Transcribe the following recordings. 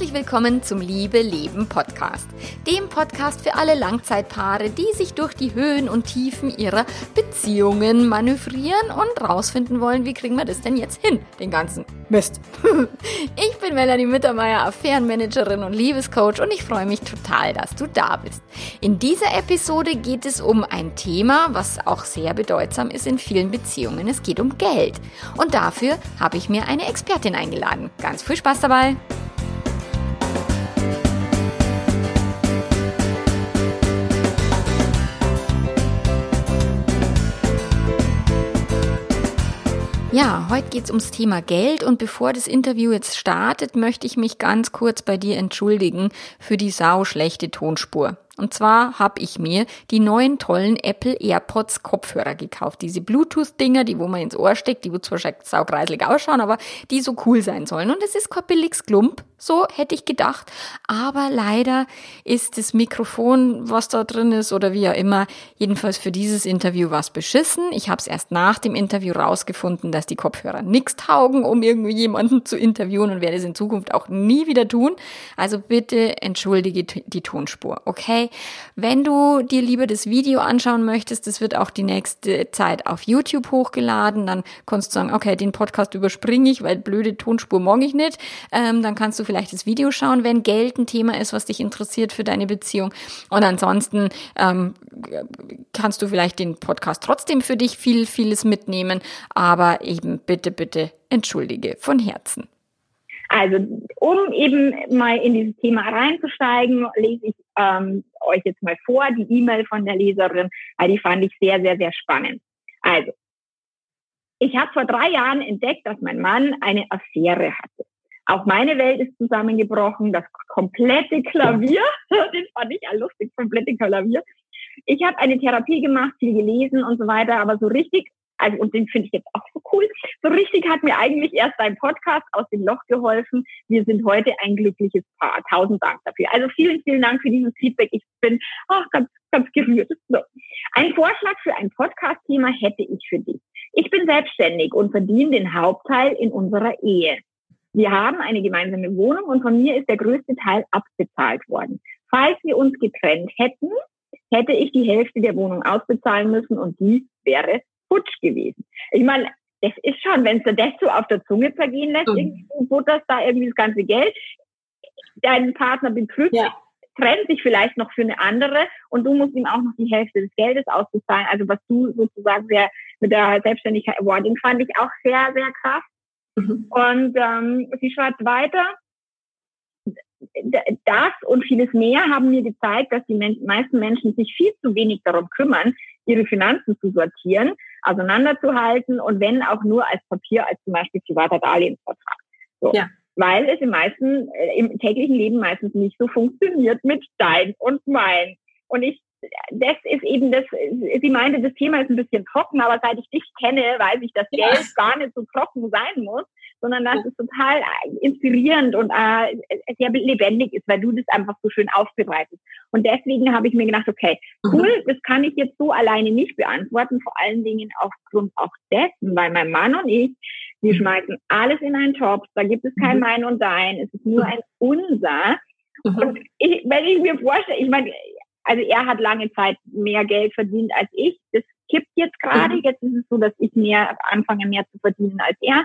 Herzlich willkommen zum Liebe Leben Podcast, dem Podcast für alle Langzeitpaare, die sich durch die Höhen und Tiefen ihrer Beziehungen manövrieren und rausfinden wollen, wie kriegen wir das denn jetzt hin, den ganzen Mist. Ich bin Melanie Mittermeier, Affärenmanagerin und Liebescoach und ich freue mich total, dass du da bist. In dieser Episode geht es um ein Thema, was auch sehr bedeutsam ist in vielen Beziehungen. Es geht um Geld. Und dafür habe ich mir eine Expertin eingeladen. Ganz viel Spaß dabei! Ja, heute geht es ums Thema Geld und bevor das Interview jetzt startet, möchte ich mich ganz kurz bei dir entschuldigen für die sauschlechte Tonspur. Und zwar habe ich mir die neuen tollen Apple AirPods Kopfhörer gekauft. Diese Bluetooth-Dinger, die wo man ins Ohr steckt, die wo zwar saugreiselig ausschauen, aber die so cool sein sollen. Und es ist kein billiges Klump, so hätte ich gedacht. Aber leider ist das Mikrofon, was da drin ist oder wie auch immer, jedenfalls für dieses Interview was beschissen. Ich habe es erst nach dem Interview rausgefunden, dass die Kopfhörer nichts taugen, um irgendwie jemanden zu interviewen und werde es in Zukunft auch nie wieder tun. Also bitte entschuldige die Tonspur, okay? Wenn du dir lieber das Video anschauen möchtest, das wird auch die nächste Zeit auf YouTube hochgeladen, dann kannst du sagen, okay, den Podcast überspringe ich, weil blöde Tonspur mag ich nicht. Ähm, dann kannst du vielleicht das Video schauen, wenn Geld ein Thema ist, was dich interessiert für deine Beziehung. Und ansonsten ähm, kannst du vielleicht den Podcast trotzdem für dich viel, vieles mitnehmen. Aber eben bitte, bitte entschuldige von Herzen. Also, um eben mal in dieses Thema reinzusteigen, lese ich ähm, euch jetzt mal vor, die E-Mail von der Leserin, weil die fand ich sehr, sehr, sehr spannend. Also, ich habe vor drei Jahren entdeckt, dass mein Mann eine Affäre hatte. Auch meine Welt ist zusammengebrochen, das komplette Klavier, den fand ich ja lustig, komplette Klavier. Ich habe eine Therapie gemacht, viel gelesen und so weiter, aber so richtig also und den finde ich jetzt auch so cool. So richtig hat mir eigentlich erst dein Podcast aus dem Loch geholfen. Wir sind heute ein glückliches Paar. Tausend Dank dafür. Also vielen, vielen Dank für dieses Feedback. Ich bin ach, ganz, ganz gerührt. So. Ein Vorschlag für ein Podcast-Thema hätte ich für dich. Ich bin selbstständig und verdiene den Hauptteil in unserer Ehe. Wir haben eine gemeinsame Wohnung und von mir ist der größte Teil abbezahlt worden. Falls wir uns getrennt hätten, hätte ich die Hälfte der Wohnung ausbezahlen müssen und dies wäre futsch gewesen. Ich meine, das ist schon, wenn du das so auf der Zunge zergehen lässt, mhm. du butterst da irgendwie das ganze Geld, deinen Partner betrügt, ja. trennt sich vielleicht noch für eine andere und du musst ihm auch noch die Hälfte des Geldes auszahlen. Also was du sozusagen sehr mit der Selbstständigkeit Awarding fand ich auch sehr, sehr krass. Mhm. Und ähm, sie schreibt weiter, das und vieles mehr haben mir gezeigt, dass die meisten Menschen sich viel zu wenig darum kümmern, ihre Finanzen zu sortieren, auseinanderzuhalten und wenn auch nur als Papier, als zum Beispiel privater Darlehensvertrag. So. Ja. Weil es im meisten, äh, im täglichen Leben meistens nicht so funktioniert mit dein und mein. Und ich, das ist eben das, sie meinte, das Thema ist ein bisschen trocken, aber seit ich dich kenne, weiß ich, dass Geld ja. gar nicht so trocken sein muss sondern dass es total äh, inspirierend und äh, sehr lebendig ist, weil du das einfach so schön aufbereitest. Und deswegen habe ich mir gedacht, okay, mhm. cool, mhm. das kann ich jetzt so alleine nicht beantworten, vor allen Dingen aufgrund auch dessen, weil mein Mann und ich, wir mhm. schmeißen alles in einen Topf, da gibt es kein mhm. Mein und Dein, es ist nur ein Unser. Mhm. Und ich, wenn ich mir vorstelle, ich meine, also er hat lange Zeit mehr Geld verdient als ich. Das kippt jetzt gerade. Mhm. Jetzt ist es so, dass ich mehr anfange, mehr zu verdienen als er.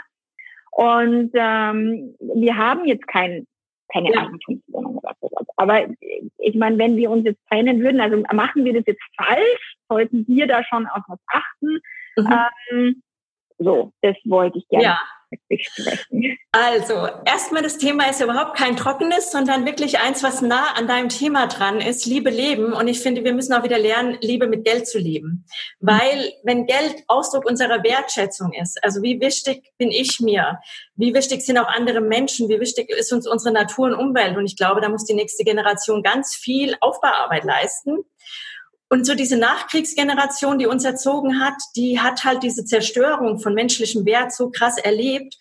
Und ähm, wir haben jetzt kein, keine ja. Eigentumswohnung oder sowas. Aber ich meine, wenn wir uns jetzt trennen würden, also machen wir das jetzt falsch, sollten wir da schon auf was achten. Mhm. Ähm, so, das wollte ich gerne ja besprechen. Also, erstmal das Thema ist überhaupt kein trockenes, sondern wirklich eins, was nah an deinem Thema dran ist, Liebe leben. Und ich finde, wir müssen auch wieder lernen, Liebe mit Geld zu leben. Weil, wenn Geld Ausdruck unserer Wertschätzung ist, also wie wichtig bin ich mir? Wie wichtig sind auch andere Menschen? Wie wichtig ist uns unsere Natur und Umwelt? Und ich glaube, da muss die nächste Generation ganz viel Aufbauarbeit leisten. Und so diese Nachkriegsgeneration, die uns erzogen hat, die hat halt diese Zerstörung von menschlichem Wert so krass erlebt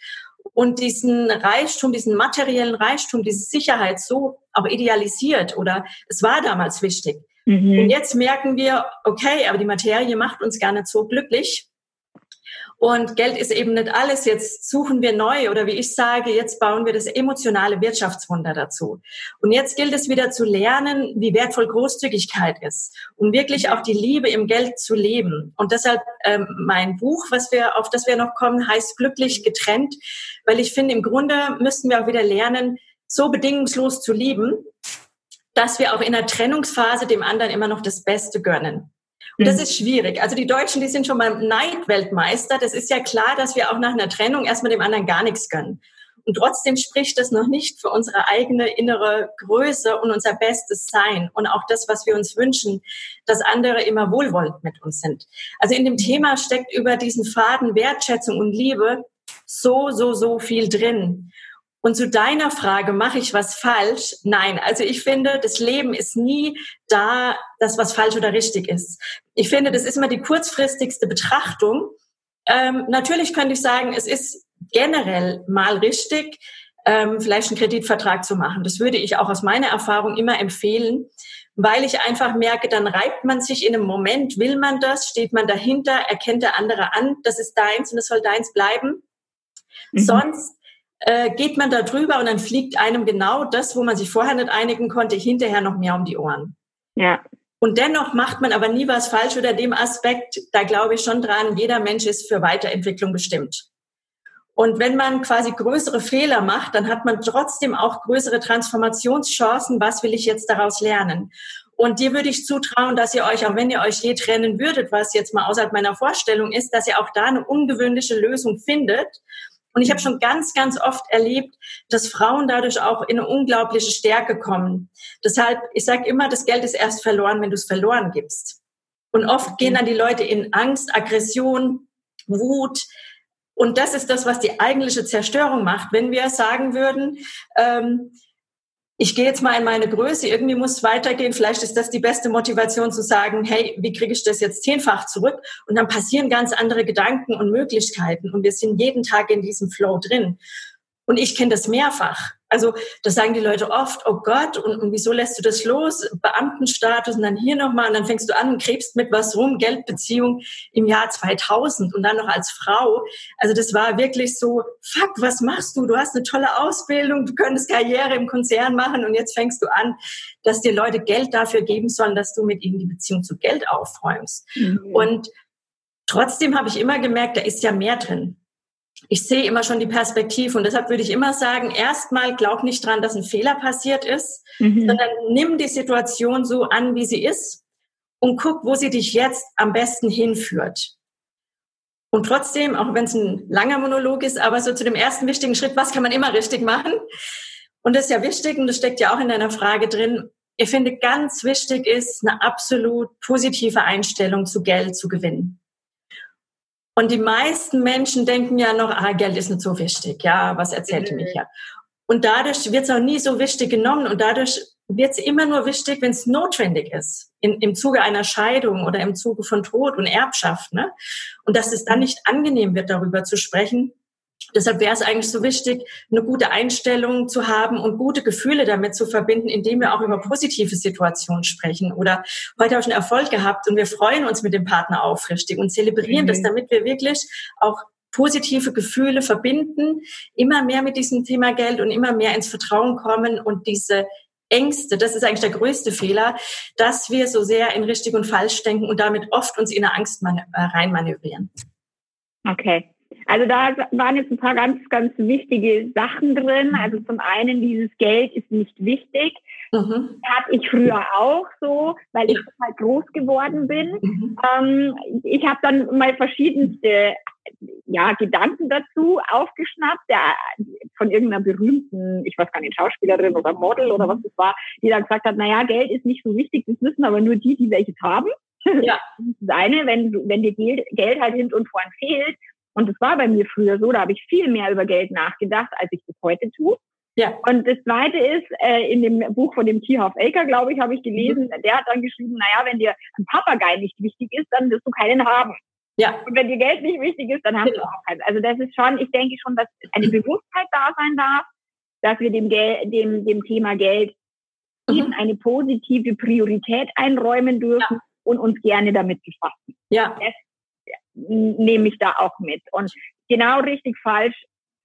und diesen Reichtum, diesen materiellen Reichtum, diese Sicherheit so auch idealisiert oder es war damals wichtig. Mhm. Und jetzt merken wir, okay, aber die Materie macht uns gar nicht so glücklich. Und Geld ist eben nicht alles. Jetzt suchen wir neu oder wie ich sage, jetzt bauen wir das emotionale Wirtschaftswunder dazu. Und jetzt gilt es wieder zu lernen, wie wertvoll Großzügigkeit ist und wirklich auch die Liebe im Geld zu leben. Und deshalb ähm, mein Buch, was wir auf das wir noch kommen, heißt glücklich getrennt, weil ich finde, im Grunde müssten wir auch wieder lernen, so bedingungslos zu lieben, dass wir auch in der Trennungsphase dem anderen immer noch das Beste gönnen. Und das mhm. ist schwierig. Also die Deutschen, die sind schon beim Neidweltmeister. Das ist ja klar, dass wir auch nach einer Trennung erstmal dem anderen gar nichts gönnen. Und trotzdem spricht das noch nicht für unsere eigene innere Größe und unser bestes Sein und auch das, was wir uns wünschen, dass andere immer wohlwollend mit uns sind. Also in dem Thema steckt über diesen Faden Wertschätzung und Liebe so, so, so viel drin. Und zu deiner Frage, mache ich was falsch? Nein, also ich finde, das Leben ist nie da, dass was falsch oder richtig ist. Ich finde, das ist immer die kurzfristigste Betrachtung. Ähm, natürlich könnte ich sagen, es ist generell mal richtig, ähm, vielleicht einen Kreditvertrag zu machen. Das würde ich auch aus meiner Erfahrung immer empfehlen, weil ich einfach merke, dann reibt man sich in einem Moment, will man das, steht man dahinter, erkennt der andere an, das ist deins und es soll deins bleiben. Mhm. Sonst äh, geht man da drüber und dann fliegt einem genau das, wo man sich vorher nicht einigen konnte, hinterher noch mehr um die Ohren. Ja. Und dennoch macht man aber nie was falsch oder dem Aspekt, da glaube ich schon dran, jeder Mensch ist für Weiterentwicklung bestimmt. Und wenn man quasi größere Fehler macht, dann hat man trotzdem auch größere Transformationschancen. Was will ich jetzt daraus lernen? Und dir würde ich zutrauen, dass ihr euch, auch wenn ihr euch je trennen würdet, was jetzt mal außerhalb meiner Vorstellung ist, dass ihr auch da eine ungewöhnliche Lösung findet und ich habe schon ganz, ganz oft erlebt, dass Frauen dadurch auch in eine unglaubliche Stärke kommen. Deshalb, ich sage immer, das Geld ist erst verloren, wenn du es verloren gibst. Und oft gehen dann die Leute in Angst, Aggression, Wut. Und das ist das, was die eigentliche Zerstörung macht. Wenn wir sagen würden, ähm, ich gehe jetzt mal in meine Größe, irgendwie muss es weitergehen. Vielleicht ist das die beste Motivation zu sagen, hey, wie kriege ich das jetzt zehnfach zurück? Und dann passieren ganz andere Gedanken und Möglichkeiten und wir sind jeden Tag in diesem Flow drin. Und ich kenne das mehrfach. Also das sagen die Leute oft, oh Gott, und, und wieso lässt du das los? Beamtenstatus und dann hier nochmal und dann fängst du an und krebst mit was rum, Geldbeziehung im Jahr 2000 und dann noch als Frau. Also das war wirklich so, fuck, was machst du? Du hast eine tolle Ausbildung, du könntest Karriere im Konzern machen und jetzt fängst du an, dass dir Leute Geld dafür geben sollen, dass du mit ihnen die Beziehung zu Geld aufräumst. Mhm. Und trotzdem habe ich immer gemerkt, da ist ja mehr drin ich sehe immer schon die Perspektive und deshalb würde ich immer sagen, erstmal glaub nicht dran, dass ein Fehler passiert ist, mhm. sondern nimm die Situation so an, wie sie ist und guck, wo sie dich jetzt am besten hinführt. Und trotzdem, auch wenn es ein langer Monolog ist, aber so zu dem ersten wichtigen Schritt, was kann man immer richtig machen? Und das ist ja wichtig und das steckt ja auch in deiner Frage drin. Ich finde, ganz wichtig ist, eine absolut positive Einstellung zu Geld zu gewinnen. Und die meisten Menschen denken ja noch, ah, Geld ist nicht so wichtig. Ja, was erzählt mhm. mich ja? Und dadurch wird es auch nie so wichtig genommen und dadurch wird es immer nur wichtig, wenn es notwendig ist, in, im Zuge einer Scheidung oder im Zuge von Tod und Erbschaft. Ne? Und dass es dann nicht angenehm wird, darüber zu sprechen, Deshalb wäre es eigentlich so wichtig, eine gute Einstellung zu haben und gute Gefühle damit zu verbinden, indem wir auch über positive Situationen sprechen. Oder heute habe ich einen Erfolg gehabt und wir freuen uns mit dem Partner aufrichtig und zelebrieren mhm. das, damit wir wirklich auch positive Gefühle verbinden, immer mehr mit diesem Thema Geld und immer mehr ins Vertrauen kommen und diese Ängste, das ist eigentlich der größte Fehler, dass wir so sehr in richtig und falsch denken und damit oft uns in eine Angst äh, reinmanövrieren. Okay. Also da waren jetzt ein paar ganz, ganz wichtige Sachen drin. Mhm. Also zum einen, dieses Geld ist nicht wichtig. Mhm. Hatte ich früher auch so, weil ich halt groß geworden bin. Mhm. Ähm, ich habe dann mal verschiedenste ja, Gedanken dazu aufgeschnappt, der, von irgendeiner berühmten, ich weiß gar nicht, Schauspielerin oder Model oder was das war, die dann gesagt hat, naja, Geld ist nicht so wichtig, das müssen aber nur die, die welches haben. Ja. Das eine, wenn, wenn dir Geld halt hin und vorn fehlt, und das war bei mir früher so, da habe ich viel mehr über Geld nachgedacht, als ich das heute tue. Ja. Und das Zweite ist, äh, in dem Buch von dem Tierhoff Elker, glaube ich, habe ich gelesen, mhm. der hat dann geschrieben, naja, wenn dir ein Papagei nicht wichtig ist, dann wirst du keinen haben. Ja. Und wenn dir Geld nicht wichtig ist, dann hast ja. du auch keinen. Also das ist schon, ich denke schon, dass eine Bewusstheit da sein darf, dass wir dem, Gel dem, dem Thema Geld mhm. eben eine positive Priorität einräumen dürfen ja. und uns gerne damit befassen. Ja. Das nehme ich da auch mit. Und genau richtig falsch.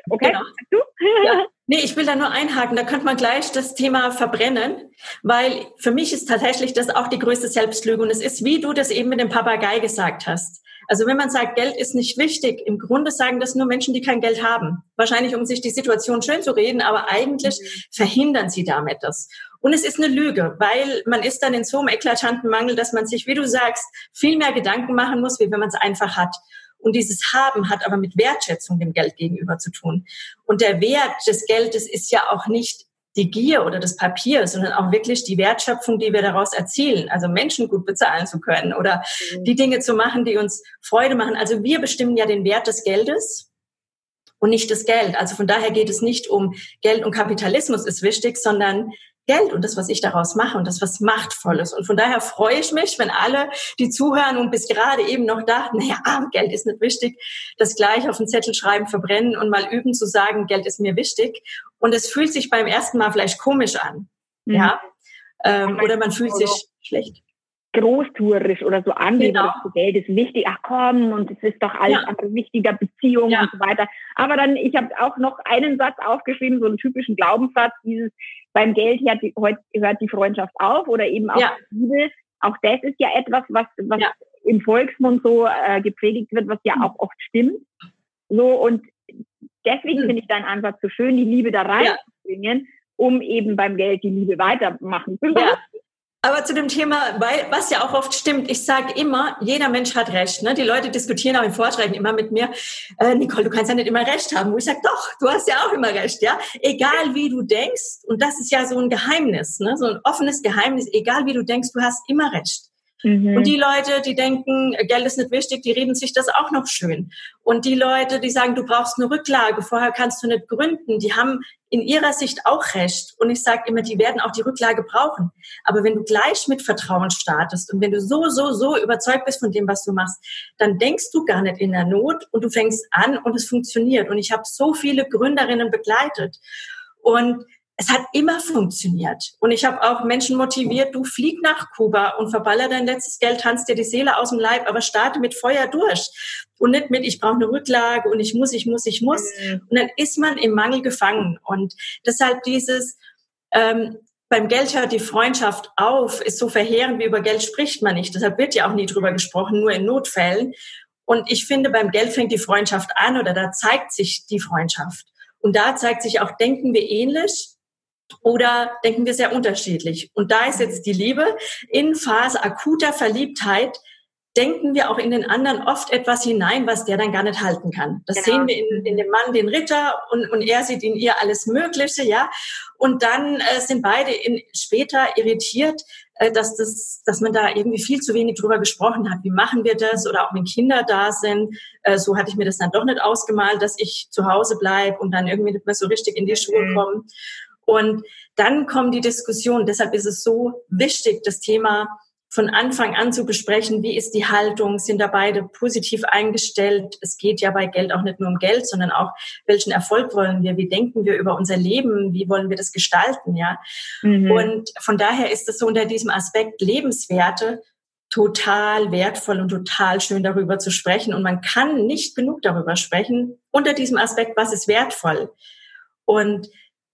Okay, genau. du? Ja. Nee, ich will da nur einhaken. Da könnte man gleich das Thema verbrennen, weil für mich ist tatsächlich das auch die größte Selbstlüge. Und es ist, wie du das eben mit dem Papagei gesagt hast. Also wenn man sagt, Geld ist nicht wichtig, im Grunde sagen das nur Menschen, die kein Geld haben. Wahrscheinlich, um sich die Situation schön zu reden, aber eigentlich mhm. verhindern sie damit das. Und es ist eine Lüge, weil man ist dann in so einem eklatanten Mangel, dass man sich, wie du sagst, viel mehr Gedanken machen muss, wie wenn man es einfach hat. Und dieses Haben hat aber mit Wertschätzung dem Geld gegenüber zu tun. Und der Wert des Geldes ist ja auch nicht die Gier oder das Papier, sondern auch wirklich die Wertschöpfung, die wir daraus erzielen. Also Menschen gut bezahlen zu können oder mhm. die Dinge zu machen, die uns Freude machen. Also wir bestimmen ja den Wert des Geldes und nicht das Geld. Also von daher geht es nicht um Geld und Kapitalismus ist wichtig, sondern Geld und das, was ich daraus mache und das, was machtvolles. Und von daher freue ich mich, wenn alle, die zuhören und bis gerade eben noch dachten, naja, ah, Geld ist nicht wichtig, das gleich auf den Zettel schreiben, verbrennen und mal üben zu sagen, Geld ist mir wichtig. Und es fühlt sich beim ersten Mal vielleicht komisch an. Mhm. Ja. Ähm, oder man fühlt sich schlecht großtourisch oder so angeblich, genau. Geld ist wichtig, ach komm, und es ist doch alles ja. andere wichtiger, Beziehung ja. und so weiter. Aber dann, ich habe auch noch einen Satz aufgeschrieben, so einen typischen Glaubenssatz, dieses, beim Geld hört die, hört die Freundschaft auf oder eben auch ja. Liebe. Auch das ist ja etwas, was, was ja. im Volksmund so äh, gepredigt wird, was ja mhm. auch oft stimmt. So, und deswegen mhm. finde ich deinen Ansatz so schön, die Liebe da reinzubringen, um eben beim Geld die Liebe weitermachen zu lassen. Aber zu dem Thema, weil, was ja auch oft stimmt, ich sage immer, jeder Mensch hat Recht. Ne? Die Leute diskutieren auch in Vorträgen immer mit mir, äh, Nicole, du kannst ja nicht immer Recht haben. Wo ich sage, doch, du hast ja auch immer Recht, ja. Egal wie du denkst, und das ist ja so ein Geheimnis, ne? so ein offenes Geheimnis, egal wie du denkst, du hast immer Recht. Mhm. Und die Leute, die denken, Geld ist nicht wichtig, die reden sich das auch noch schön. Und die Leute, die sagen, du brauchst eine Rücklage, vorher kannst du nicht gründen, die haben in ihrer Sicht auch recht. Und ich sage immer, die werden auch die Rücklage brauchen. Aber wenn du gleich mit Vertrauen startest und wenn du so, so, so überzeugt bist von dem, was du machst, dann denkst du gar nicht in der Not und du fängst an und es funktioniert. Und ich habe so viele Gründerinnen begleitet. Und es hat immer funktioniert. Und ich habe auch Menschen motiviert, du flieg nach Kuba und verballer dein letztes Geld, tanzt dir die Seele aus dem Leib, aber starte mit Feuer durch. Und nicht mit, ich brauche eine Rücklage und ich muss, ich muss, ich muss. Mhm. Und dann ist man im Mangel gefangen. Und deshalb dieses, ähm, beim Geld hört die Freundschaft auf, ist so verheerend, wie über Geld spricht man nicht. Deshalb wird ja auch nie drüber gesprochen, nur in Notfällen. Und ich finde, beim Geld fängt die Freundschaft an oder da zeigt sich die Freundschaft. Und da zeigt sich auch, denken wir ähnlich, oder denken wir sehr unterschiedlich? Und da ist jetzt die Liebe in Phase akuter Verliebtheit denken wir auch in den anderen oft etwas hinein, was der dann gar nicht halten kann. Das genau. sehen wir in, in, dem Mann, den Ritter, und, und er sieht in ihr alles Mögliche, ja. Und dann äh, sind beide in, später irritiert, äh, dass das, dass man da irgendwie viel zu wenig drüber gesprochen hat. Wie machen wir das? Oder auch wenn Kinder da sind, äh, so hatte ich mir das dann doch nicht ausgemalt, dass ich zu Hause bleib und dann irgendwie nicht mehr so richtig in die Schuhe mhm. komme. Und dann kommen die Diskussionen. Deshalb ist es so wichtig, das Thema von Anfang an zu besprechen, wie ist die Haltung, sind da beide positiv eingestellt. Es geht ja bei Geld auch nicht nur um Geld, sondern auch, welchen Erfolg wollen wir, wie denken wir über unser Leben, wie wollen wir das gestalten, ja. Mhm. Und von daher ist es so unter diesem Aspekt Lebenswerte total wertvoll und total schön darüber zu sprechen. Und man kann nicht genug darüber sprechen unter diesem Aspekt, was ist wertvoll. Und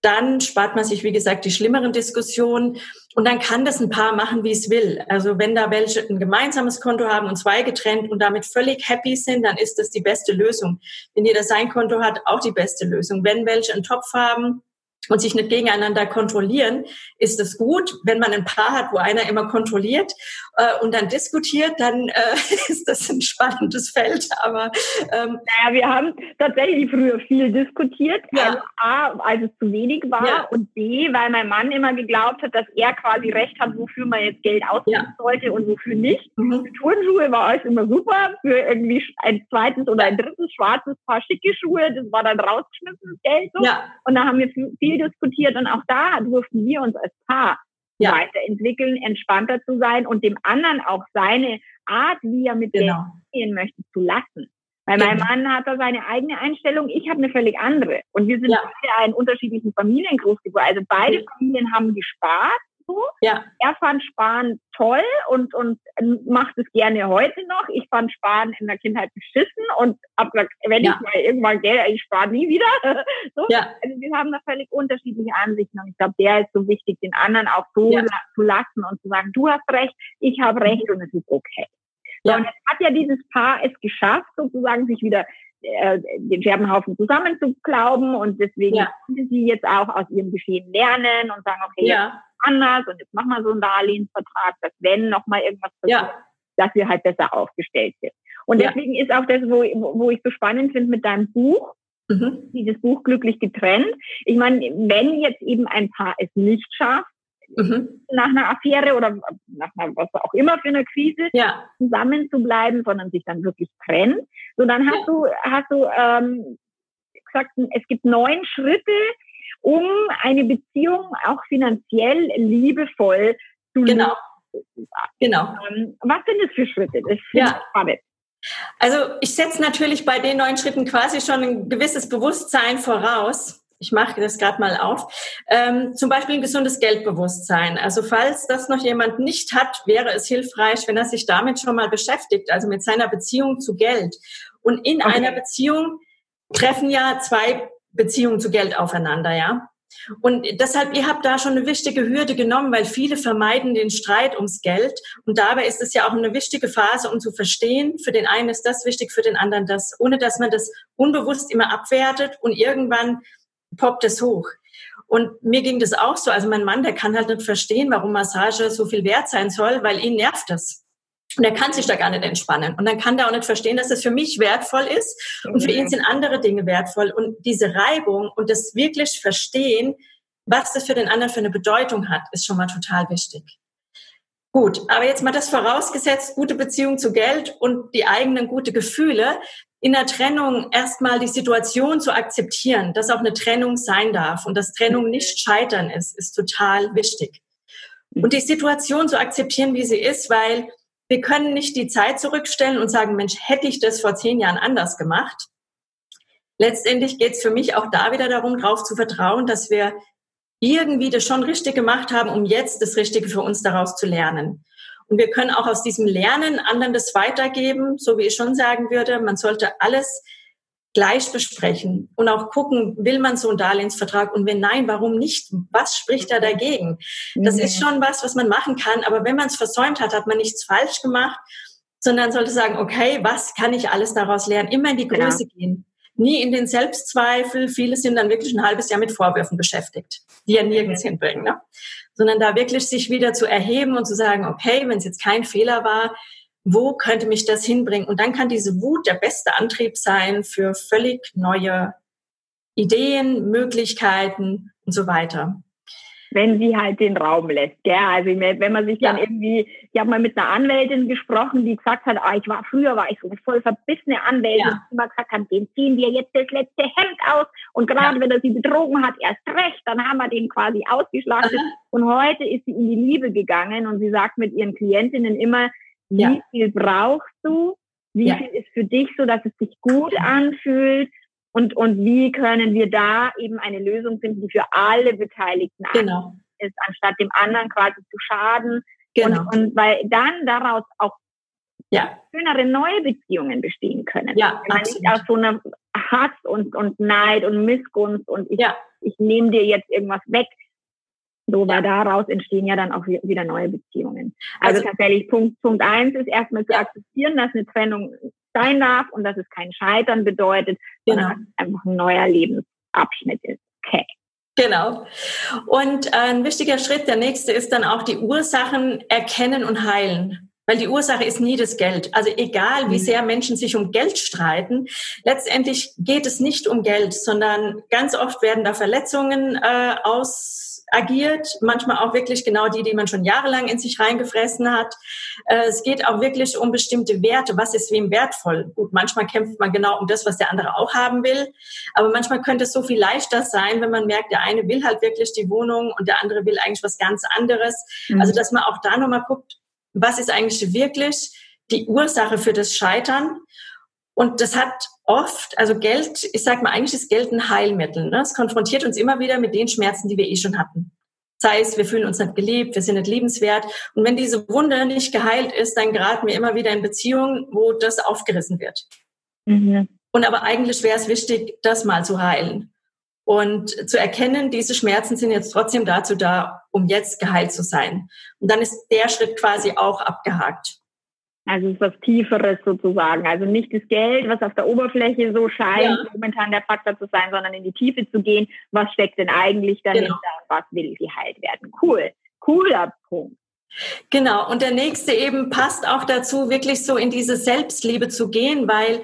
dann spart man sich, wie gesagt, die schlimmeren Diskussionen und dann kann das ein Paar machen, wie es will. Also wenn da welche ein gemeinsames Konto haben und zwei getrennt und damit völlig happy sind, dann ist das die beste Lösung. Wenn jeder sein Konto hat, auch die beste Lösung. Wenn welche einen Topf haben, und sich nicht gegeneinander kontrollieren, ist es gut. Wenn man ein Paar hat, wo einer immer kontrolliert äh, und dann diskutiert, dann äh, ist das ein spannendes Feld. Aber ähm, naja, wir haben tatsächlich früher viel diskutiert. Ja. Also A, als es zu wenig war ja. und B, weil mein Mann immer geglaubt hat, dass er quasi recht hat, wofür man jetzt Geld ausgeben ja. sollte und wofür nicht. Mhm. Turnschuhe war alles immer super. Für irgendwie ein zweites oder ein drittes schwarzes Paar schicke Schuhe, das war dann rausgeschmissenes Geld. So. Ja. Und da haben wir viel viel diskutiert und auch da durften wir uns als Paar ja. weiterentwickeln, entspannter zu sein und dem anderen auch seine Art, wie er mit genau. gehen möchte, zu lassen. Weil mein genau. Mann hat da seine eigene Einstellung, ich habe eine völlig andere. Und wir sind ja. beide in unterschiedlichen Familien groß geworden. Also beide Familien haben gespart so. Ja. Er fand Sparen toll und, und macht es gerne heute noch. Ich fand Sparen in der Kindheit beschissen und hab gesagt, wenn ja. ich mal irgendwann Geld, ich spare nie wieder. so. ja. Also wir haben da völlig unterschiedliche Ansichten und ich glaube, der ist so wichtig, den anderen auch so ja. zu lassen und zu sagen, du hast recht, ich habe recht und es ist okay. Ja. Und jetzt hat ja dieses Paar es geschafft, sozusagen sich wieder äh, den Scherbenhaufen zusammenzuklauben und deswegen ja. konnte sie jetzt auch aus ihrem Geschehen lernen und sagen, okay, ja. Anders und jetzt machen wir so einen Darlehensvertrag, dass wenn noch mal irgendwas passiert, ja. dass wir halt besser aufgestellt sind. Und deswegen ist auch das, wo, wo ich so spannend finde mit deinem Buch, mhm. dieses Buch glücklich getrennt. Ich meine, wenn jetzt eben ein Paar es nicht schafft, mhm. nach einer Affäre oder nach einer, was auch immer für eine Krise ja. zusammen zu bleiben, sondern sich dann wirklich trennen. So, dann hast ja. du, hast du ähm, gesagt, es gibt neun Schritte, um eine Beziehung auch finanziell liebevoll zu Genau. Genau. Ähm, was sind das für Schritte? Das ja. spannend. Also ich setze natürlich bei den neun Schritten quasi schon ein gewisses Bewusstsein voraus ich mache das gerade mal auf. Ähm, zum Beispiel ein gesundes Geldbewusstsein. Also falls das noch jemand nicht hat, wäre es hilfreich, wenn er sich damit schon mal beschäftigt, also mit seiner Beziehung zu Geld. Und in okay. einer Beziehung treffen ja zwei Beziehungen zu Geld aufeinander, ja. Und deshalb, ihr habt da schon eine wichtige Hürde genommen, weil viele vermeiden den Streit ums Geld. Und dabei ist es ja auch eine wichtige Phase, um zu verstehen, für den einen ist das wichtig, für den anderen das, ohne dass man das unbewusst immer abwertet und irgendwann poppt es hoch. Und mir ging das auch so. Also mein Mann, der kann halt nicht verstehen, warum Massage so viel wert sein soll, weil ihn nervt das. Und er kann sich da gar nicht entspannen. Und dann kann der auch nicht verstehen, dass das für mich wertvoll ist. Und für ihn sind andere Dinge wertvoll. Und diese Reibung und das wirklich Verstehen, was das für den anderen für eine Bedeutung hat, ist schon mal total wichtig. Gut, aber jetzt mal das vorausgesetzt, gute Beziehung zu Geld und die eigenen gute Gefühle, in der Trennung erstmal die Situation zu akzeptieren, dass auch eine Trennung sein darf und dass Trennung nicht scheitern ist, ist total wichtig. Und die Situation zu akzeptieren, wie sie ist, weil wir können nicht die Zeit zurückstellen und sagen, Mensch, hätte ich das vor zehn Jahren anders gemacht. Letztendlich geht es für mich auch da wieder darum, darauf zu vertrauen, dass wir irgendwie das schon richtig gemacht haben, um jetzt das Richtige für uns daraus zu lernen. Und wir können auch aus diesem Lernen anderen das weitergeben, so wie ich schon sagen würde, man sollte alles gleich besprechen und auch gucken, will man so einen Darlehensvertrag und wenn nein, warum nicht? Was spricht da dagegen? Das ist schon was, was man machen kann, aber wenn man es versäumt hat, hat man nichts falsch gemacht, sondern sollte sagen, okay, was kann ich alles daraus lernen? Immer in die genau. Größe genau. gehen. Nie in den Selbstzweifel. Viele sind dann wirklich ein halbes Jahr mit Vorwürfen beschäftigt, die ja nirgends hinbringen. Ne? sondern da wirklich sich wieder zu erheben und zu sagen, okay, wenn es jetzt kein Fehler war, wo könnte mich das hinbringen? Und dann kann diese Wut der beste Antrieb sein für völlig neue Ideen, Möglichkeiten und so weiter wenn sie halt den Raum lässt. Gell? Also wenn man sich dann irgendwie, ich habe mal mit einer Anwältin gesprochen, die gesagt hat, ah, ich war früher war ich so eine voll verbissene Anwältin, ja. die immer gesagt haben, den ziehen wir jetzt das letzte Hemd aus und gerade ja. wenn er sie betrogen hat, erst recht, dann haben wir den quasi ausgeschlachtet. Und heute ist sie in die Liebe gegangen und sie sagt mit ihren Klientinnen immer, wie ja. viel brauchst du? Wie viel ist für dich so, dass es sich gut anfühlt? und, und wie können wir da eben eine Lösung finden, die für alle Beteiligten genau. ist, anstatt dem anderen quasi zu schaden. Genau. Und, und weil dann daraus auch ja. schönere neue Beziehungen bestehen können. Ja, Wenn man absolut. nicht aus so einem Hass und, und Neid und Missgunst und ich, ja. ich nehme dir jetzt irgendwas weg. So, weil daraus entstehen ja dann auch wieder neue Beziehungen. Also, also tatsächlich Punkt, Punkt eins ist erstmal zu akzeptieren, dass eine Trennung sein darf und dass es kein Scheitern bedeutet, genau. sondern einfach ein neuer Lebensabschnitt ist. Okay. Genau. Und ein wichtiger Schritt, der nächste ist dann auch die Ursachen erkennen und heilen. Weil die Ursache ist nie das Geld. Also egal, wie mhm. sehr Menschen sich um Geld streiten, letztendlich geht es nicht um Geld, sondern ganz oft werden da Verletzungen äh, aus agiert, manchmal auch wirklich genau die, die man schon jahrelang in sich reingefressen hat. Äh, es geht auch wirklich um bestimmte Werte. Was ist wem wertvoll? Gut, manchmal kämpft man genau um das, was der andere auch haben will. Aber manchmal könnte es so viel leichter sein, wenn man merkt, der eine will halt wirklich die Wohnung und der andere will eigentlich was ganz anderes. Mhm. Also, dass man auch da nochmal guckt, was ist eigentlich wirklich die Ursache für das Scheitern? Und das hat oft, also Geld, ich sag mal, eigentlich ist Geld ein Heilmittel. Ne? Es konfrontiert uns immer wieder mit den Schmerzen, die wir eh schon hatten. Sei es, wir fühlen uns nicht geliebt, wir sind nicht liebenswert. Und wenn diese Wunde nicht geheilt ist, dann geraten wir immer wieder in Beziehungen, wo das aufgerissen wird. Mhm. Und aber eigentlich wäre es wichtig, das mal zu heilen. Und zu erkennen, diese Schmerzen sind jetzt trotzdem dazu da, um jetzt geheilt zu sein. Und dann ist der Schritt quasi auch abgehakt. Also es ist was Tieferes sozusagen. Also nicht das Geld, was auf der Oberfläche so scheint, ja. momentan der Faktor zu sein, sondern in die Tiefe zu gehen. Was steckt denn eigentlich dahinter genau. und was will geheilt werden? Cool. Cooler Punkt. Genau. Und der nächste eben passt auch dazu, wirklich so in diese Selbstliebe zu gehen, weil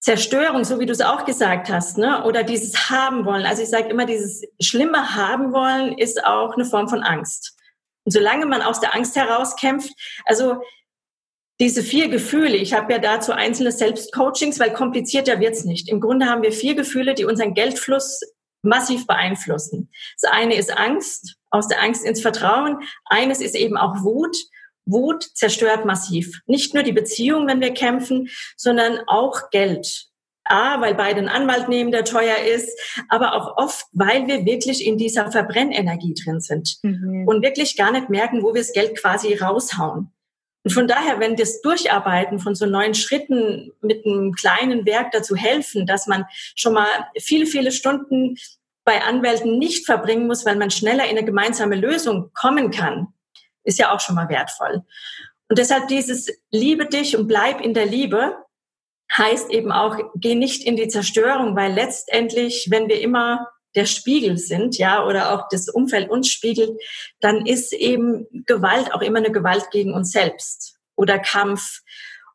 Zerstörung, so wie du es auch gesagt hast, ne? oder dieses haben wollen. Also ich sage immer, dieses schlimme haben wollen ist auch eine Form von Angst. Und solange man aus der Angst herauskämpft, also diese vier Gefühle, ich habe ja dazu einzelne Selbstcoachings, weil komplizierter wird's nicht. Im Grunde haben wir vier Gefühle, die unseren Geldfluss massiv beeinflussen. Das eine ist Angst, aus der Angst ins Vertrauen. Eines ist eben auch Wut. Wut zerstört massiv. Nicht nur die Beziehung, wenn wir kämpfen, sondern auch Geld. A, weil beide einen Anwalt nehmen, der teuer ist, aber auch oft, weil wir wirklich in dieser Verbrennenergie drin sind mhm. und wirklich gar nicht merken, wo wir das Geld quasi raushauen. Und von daher, wenn das Durcharbeiten von so neuen Schritten mit einem kleinen Werk dazu helfen, dass man schon mal viele, viele Stunden bei Anwälten nicht verbringen muss, weil man schneller in eine gemeinsame Lösung kommen kann, ist ja auch schon mal wertvoll. Und deshalb dieses Liebe dich und bleib in der Liebe heißt eben auch, geh nicht in die Zerstörung, weil letztendlich, wenn wir immer der Spiegel sind, ja, oder auch das Umfeld uns spiegelt, dann ist eben Gewalt auch immer eine Gewalt gegen uns selbst oder Kampf.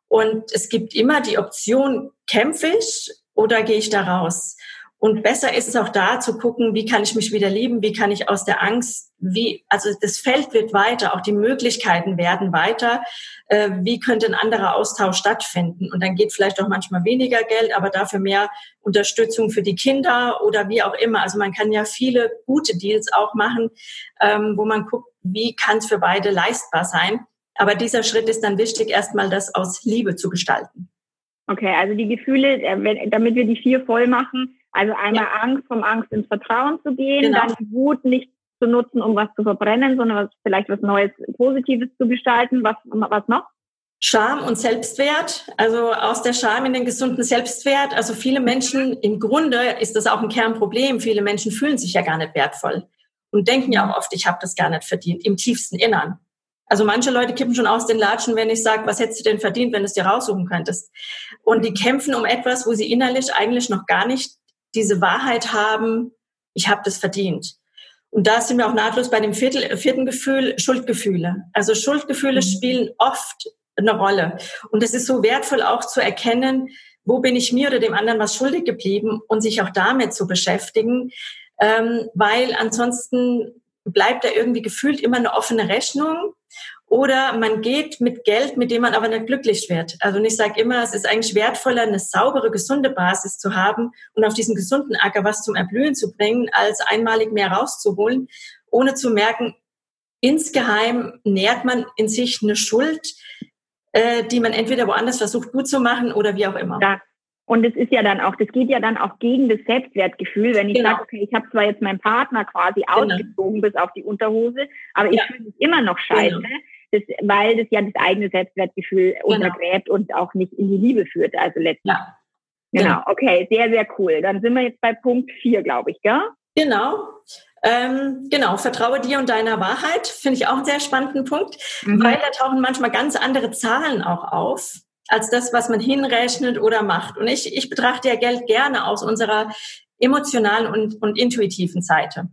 Und es gibt immer die Option, kämpfe ich oder gehe ich da raus? Und besser ist es auch da zu gucken, wie kann ich mich wieder lieben, wie kann ich aus der Angst, wie, also das Feld wird weiter, auch die Möglichkeiten werden weiter, äh, wie könnte ein anderer Austausch stattfinden. Und dann geht vielleicht auch manchmal weniger Geld, aber dafür mehr Unterstützung für die Kinder oder wie auch immer. Also man kann ja viele gute Deals auch machen, ähm, wo man guckt, wie kann es für beide leistbar sein. Aber dieser Schritt ist dann wichtig, erstmal das aus Liebe zu gestalten. Okay, also die Gefühle, äh, damit wir die vier voll machen, also einmal ja. Angst, vom Angst ins Vertrauen zu gehen, genau. dann die Wut nicht zu nutzen, um was zu verbrennen, sondern was, vielleicht was Neues, Positives zu gestalten. Was, was noch? Scham und Selbstwert, also aus der Scham in den gesunden Selbstwert. Also viele Menschen, im Grunde ist das auch ein Kernproblem. Viele Menschen fühlen sich ja gar nicht wertvoll und denken ja auch oft, ich habe das gar nicht verdient, im tiefsten Innern. Also manche Leute kippen schon aus den Latschen, wenn ich sage, was hättest du denn verdient, wenn du es dir raussuchen könntest. Und die kämpfen um etwas, wo sie innerlich eigentlich noch gar nicht diese Wahrheit haben, ich habe das verdient. Und da sind wir auch nahtlos bei dem vierten, vierten Gefühl, Schuldgefühle. Also Schuldgefühle mhm. spielen oft eine Rolle. Und es ist so wertvoll auch zu erkennen, wo bin ich mir oder dem anderen was schuldig geblieben und sich auch damit zu beschäftigen, ähm, weil ansonsten bleibt da irgendwie gefühlt immer eine offene Rechnung oder man geht mit Geld, mit dem man aber nicht glücklich wird. Also ich sage immer, es ist eigentlich wertvoller, eine saubere, gesunde Basis zu haben und auf diesen gesunden Acker was zum Erblühen zu bringen, als einmalig mehr rauszuholen, ohne zu merken, insgeheim nährt man in sich eine Schuld, äh, die man entweder woanders versucht gut zu machen oder wie auch immer. Ja. Und es ist ja dann auch, das geht ja dann auch gegen das Selbstwertgefühl, wenn ich genau. sage, okay, ich habe zwar jetzt meinen Partner quasi genau. ausgezogen bis auf die Unterhose, aber ich ja. fühle mich immer noch scheiße. Genau das, weil das ja das eigene Selbstwertgefühl genau. untergräbt und auch nicht in die Liebe führt. Also letztlich. Ja. Genau. genau. Okay, sehr, sehr cool. Dann sind wir jetzt bei Punkt vier, glaube ich, gell? Genau. Ähm, genau, vertraue dir und deiner Wahrheit, finde ich auch einen sehr spannenden Punkt, mhm. weil da tauchen manchmal ganz andere Zahlen auch auf, als das, was man hinrechnet oder macht. Und ich, ich betrachte ja Geld gerne aus unserer emotionalen und, und intuitiven Seite.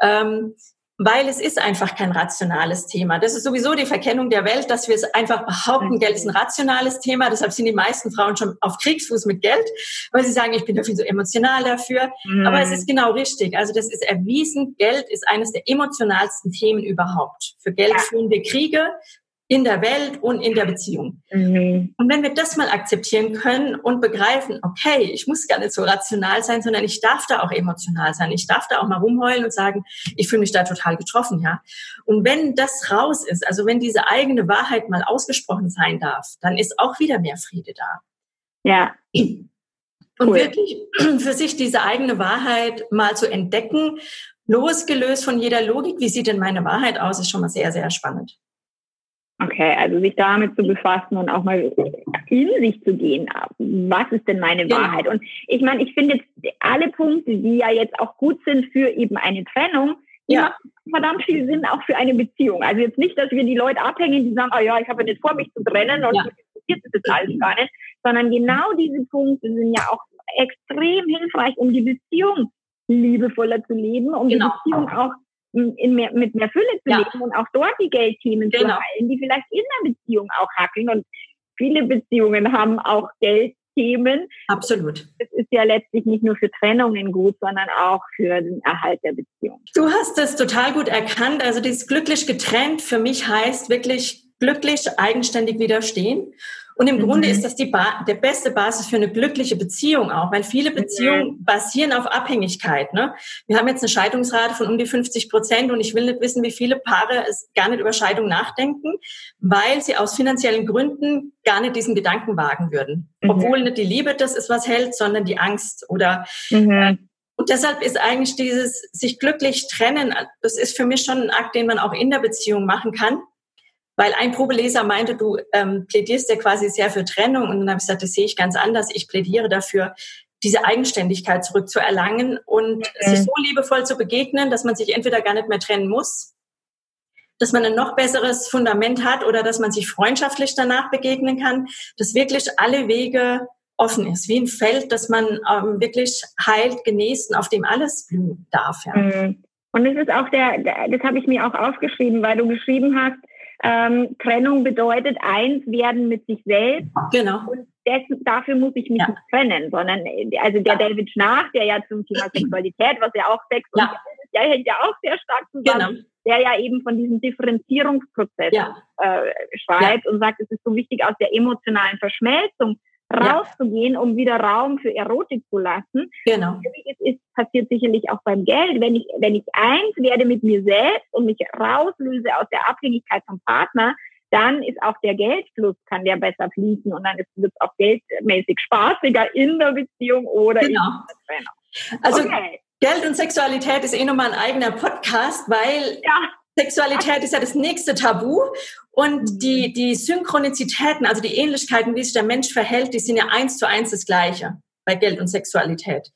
Ähm, weil es ist einfach kein rationales Thema. Das ist sowieso die Verkennung der Welt, dass wir es einfach behaupten, Geld ist ein rationales Thema. Deshalb sind die meisten Frauen schon auf Kriegsfuß mit Geld, weil sie sagen, ich bin dafür so emotional dafür. Mhm. Aber es ist genau richtig. Also das ist erwiesen, Geld ist eines der emotionalsten Themen überhaupt. Für Geld ja. führen wir Kriege, in der Welt und in der Beziehung. Mhm. Und wenn wir das mal akzeptieren können und begreifen, okay, ich muss gar nicht so rational sein, sondern ich darf da auch emotional sein. Ich darf da auch mal rumheulen und sagen, ich fühle mich da total getroffen, ja. Und wenn das raus ist, also wenn diese eigene Wahrheit mal ausgesprochen sein darf, dann ist auch wieder mehr Friede da. Ja. Und cool. wirklich für sich diese eigene Wahrheit mal zu entdecken losgelöst von jeder Logik, wie sieht denn meine Wahrheit aus, ist schon mal sehr, sehr spannend. Okay, also sich damit zu befassen und auch mal in sich zu gehen. Was ist denn meine genau. Wahrheit? Und ich meine, ich finde alle Punkte, die ja jetzt auch gut sind für eben eine Trennung, die ja. verdammt viel Sinn auch für eine Beziehung. Also jetzt nicht, dass wir die Leute abhängen, die sagen, oh ja, ich habe nicht vor, mich zu trennen und ja. interessiert das alles gar nicht, sondern genau diese Punkte sind ja auch extrem hilfreich, um die Beziehung liebevoller zu leben, um genau. die Beziehung auch in mehr, mit mehr Fülle zu ja. leben und auch dort die Geldthemen genau. zu heilen, die vielleicht in der Beziehung auch hackeln. Und viele Beziehungen haben auch Geldthemen. Absolut. Es ist ja letztlich nicht nur für Trennungen gut, sondern auch für den Erhalt der Beziehung. Du hast es total gut erkannt. Also dieses glücklich getrennt für mich heißt wirklich glücklich eigenständig widerstehen und im mhm. Grunde ist das die ba der beste Basis für eine glückliche Beziehung auch, weil viele Beziehungen mhm. basieren auf Abhängigkeit. Ne? Wir haben jetzt eine Scheidungsrate von um die 50 Prozent und ich will nicht wissen, wie viele Paare es gar nicht über Scheidung nachdenken, weil sie aus finanziellen Gründen gar nicht diesen Gedanken wagen würden. Mhm. Obwohl nicht die Liebe das ist, was hält, sondern die Angst oder mhm. Äh, und deshalb ist eigentlich dieses sich glücklich trennen, das ist für mich schon ein Akt, den man auch in der Beziehung machen kann weil ein Probeleser meinte, du ähm, plädierst ja quasi sehr für Trennung. Und dann habe ich gesagt, das sehe ich ganz anders. Ich plädiere dafür, diese Eigenständigkeit zurückzuerlangen und mhm. sich so liebevoll zu begegnen, dass man sich entweder gar nicht mehr trennen muss, dass man ein noch besseres Fundament hat oder dass man sich freundschaftlich danach begegnen kann, dass wirklich alle Wege offen ist, wie ein Feld, dass man ähm, wirklich heilt, genießt und auf dem alles blühen darf. Ja. Mhm. Und das ist auch der, das habe ich mir auch aufgeschrieben, weil du geschrieben hast, ähm, Trennung bedeutet eins werden mit sich selbst. Genau. Und dessen, dafür muss ich mich ja. nicht trennen, sondern also der ja. David Schnach, der ja zum Thema Sexualität, was ja auch Sex ja. und der hängt ja auch sehr stark zusammen, genau. der ja eben von diesem Differenzierungsprozess ja. äh, schreibt und sagt, es ist so wichtig aus der emotionalen Verschmelzung rauszugehen, um wieder Raum für Erotik zu lassen. Genau. Es ist, passiert sicherlich auch beim Geld. Wenn ich, wenn ich eins werde mit mir selbst und mich rauslöse aus der Abhängigkeit vom Partner, dann ist auch der Geldfluss, kann der besser fließen und dann wird es auch geldmäßig spaßiger in der Beziehung oder genau. in der Trennung. Also okay. Geld und Sexualität ist eh nochmal ein eigener Podcast, weil ja. Sexualität ist ja das nächste Tabu und mhm. die, die Synchronizitäten, also die Ähnlichkeiten, wie sich der Mensch verhält, die sind ja eins zu eins das Gleiche bei Geld und Sexualität.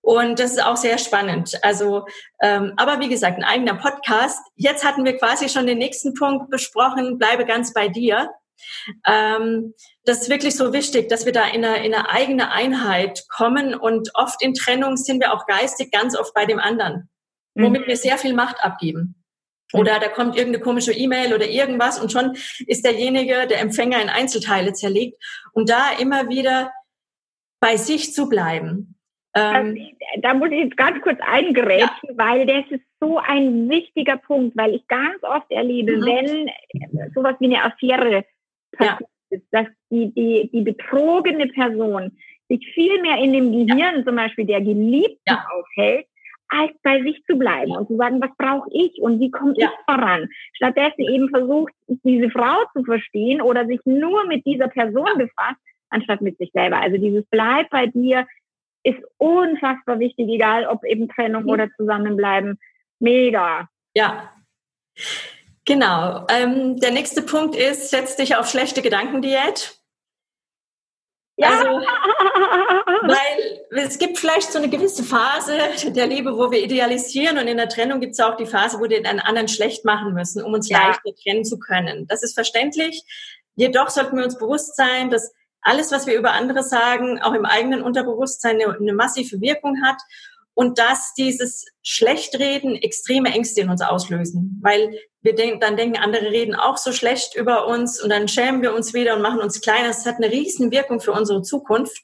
Und das ist auch sehr spannend. Also, ähm, aber wie gesagt, ein eigener Podcast. Jetzt hatten wir quasi schon den nächsten Punkt besprochen. Bleibe ganz bei dir. Ähm, das ist wirklich so wichtig, dass wir da in eine, in eine eigene Einheit kommen. Und oft in Trennung sind wir auch geistig ganz oft bei dem anderen, womit mhm. wir sehr viel Macht abgeben. Oder da kommt irgendeine komische E-Mail oder irgendwas und schon ist derjenige, der Empfänger in Einzelteile zerlegt. Und da immer wieder bei sich zu bleiben. Ähm, da muss ich jetzt ganz kurz eingrätschen, ja. weil das ist so ein wichtiger Punkt, weil ich ganz oft erlebe, mhm. wenn sowas wie eine Affäre passiert ja. ist, dass die, die, die betrogene Person sich viel mehr in dem Gehirn ja. zum Beispiel der Geliebten aufhält, als bei sich zu bleiben und zu sagen, was brauche ich und wie komme ja. ich voran. Stattdessen eben versucht, diese Frau zu verstehen oder sich nur mit dieser Person befasst, anstatt mit sich selber. Also dieses Bleib bei dir ist unfassbar wichtig, egal ob eben Trennung mhm. oder Zusammenbleiben. Mega. Ja. Genau. Ähm, der nächste Punkt ist, setz dich auf schlechte Gedankendiät. Ja. Also, weil es gibt vielleicht so eine gewisse Phase der Liebe, wo wir idealisieren und in der Trennung gibt es auch die Phase, wo wir den anderen schlecht machen müssen, um uns ja. leichter trennen zu können. Das ist verständlich. Jedoch sollten wir uns bewusst sein, dass alles, was wir über andere sagen, auch im eigenen Unterbewusstsein eine, eine massive Wirkung hat und dass dieses Schlechtreden extreme Ängste in uns auslösen, weil wir denk, dann denken, andere reden auch so schlecht über uns und dann schämen wir uns wieder und machen uns kleiner. Das hat eine riesen Wirkung für unsere Zukunft.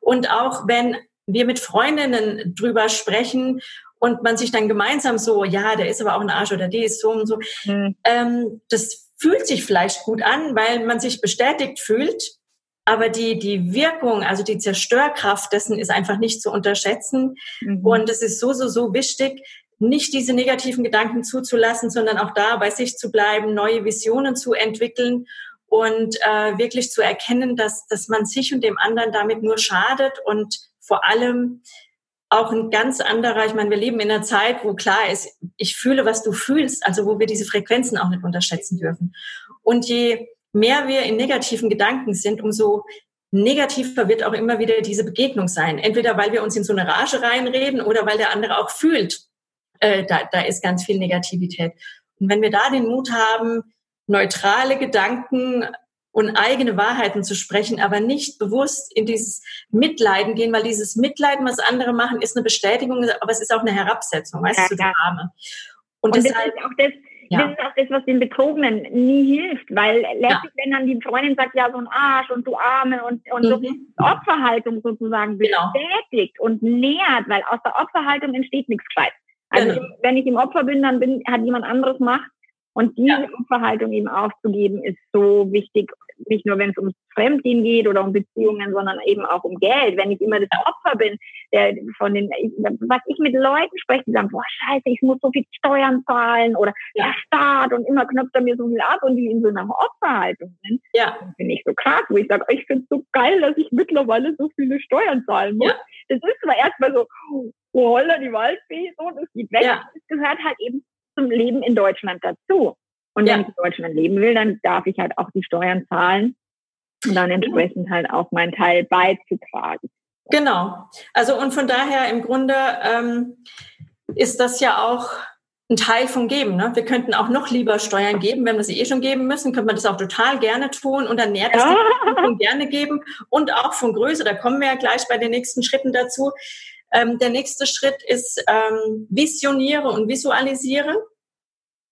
Und auch wenn wir mit Freundinnen drüber sprechen und man sich dann gemeinsam so, ja, der ist aber auch ein Arsch oder die ist so und so, mhm. ähm, das fühlt sich vielleicht gut an, weil man sich bestätigt fühlt. Aber die, die Wirkung, also die Zerstörkraft dessen ist einfach nicht zu unterschätzen. Mhm. Und es ist so, so, so wichtig, nicht diese negativen Gedanken zuzulassen, sondern auch da bei sich zu bleiben, neue Visionen zu entwickeln und äh, wirklich zu erkennen, dass, dass man sich und dem anderen damit nur schadet und vor allem auch ein ganz anderer, ich meine, wir leben in einer Zeit, wo klar ist, ich fühle, was du fühlst, also wo wir diese Frequenzen auch nicht unterschätzen dürfen. Und je mehr wir in negativen Gedanken sind, umso negativer wird auch immer wieder diese Begegnung sein. Entweder weil wir uns in so eine Rage reinreden oder weil der andere auch fühlt, äh, da, da ist ganz viel Negativität. Und wenn wir da den Mut haben, neutrale Gedanken und eigene Wahrheiten zu sprechen, aber nicht bewusst in dieses Mitleiden gehen, weil dieses Mitleiden, was andere machen, ist eine Bestätigung, aber es ist auch eine Herabsetzung, weißt ja, du, der Arme. Und, und das, das ist auch das, ja. das ist auch das, was den Betrogenen nie hilft, weil letztlich, ja. wenn dann die Freundin sagt, ja, so ein Arsch und du Arme und, und mhm. so Opferhaltung sozusagen genau. bestätigt genau. und nährt, weil aus der Opferhaltung entsteht nichts Gescheites. Also genau. wenn ich im Opfer bin, dann bin, hat jemand anderes Macht und diese ja. Verhaltung eben aufzugeben, ist so wichtig, nicht nur wenn es ums Fremdgehen geht oder um Beziehungen, sondern eben auch um Geld. Wenn ich immer das Opfer bin, der von den, was ich mit Leuten spreche, die sagen, boah, scheiße, ich muss so viel Steuern zahlen oder ja. der Staat und immer knöpft er mir so viel ab und die in so einer Opferhaltung sind, ja. finde ich so krass, wo ich sage, ich finde es so geil, dass ich mittlerweile so viele Steuern zahlen muss. Ja. Das ist zwar erstmal so, oh, holla, die Waldfee, so, das geht weg. Ja. Das gehört halt eben zum Leben in Deutschland dazu. Und ja. wenn ich in Deutschland leben will, dann darf ich halt auch die Steuern zahlen und dann entsprechend halt auch meinen Teil beizutragen. Genau. Also und von daher im Grunde ähm, ist das ja auch ein Teil vom Geben. Ne? Wir könnten auch noch lieber Steuern geben, wenn wir sie eh schon geben müssen, könnte man das auch total gerne tun und dann nährt das ja. gerne geben und auch von Größe. Da kommen wir ja gleich bei den nächsten Schritten dazu. Ähm, der nächste Schritt ist ähm, visioniere und visualisiere.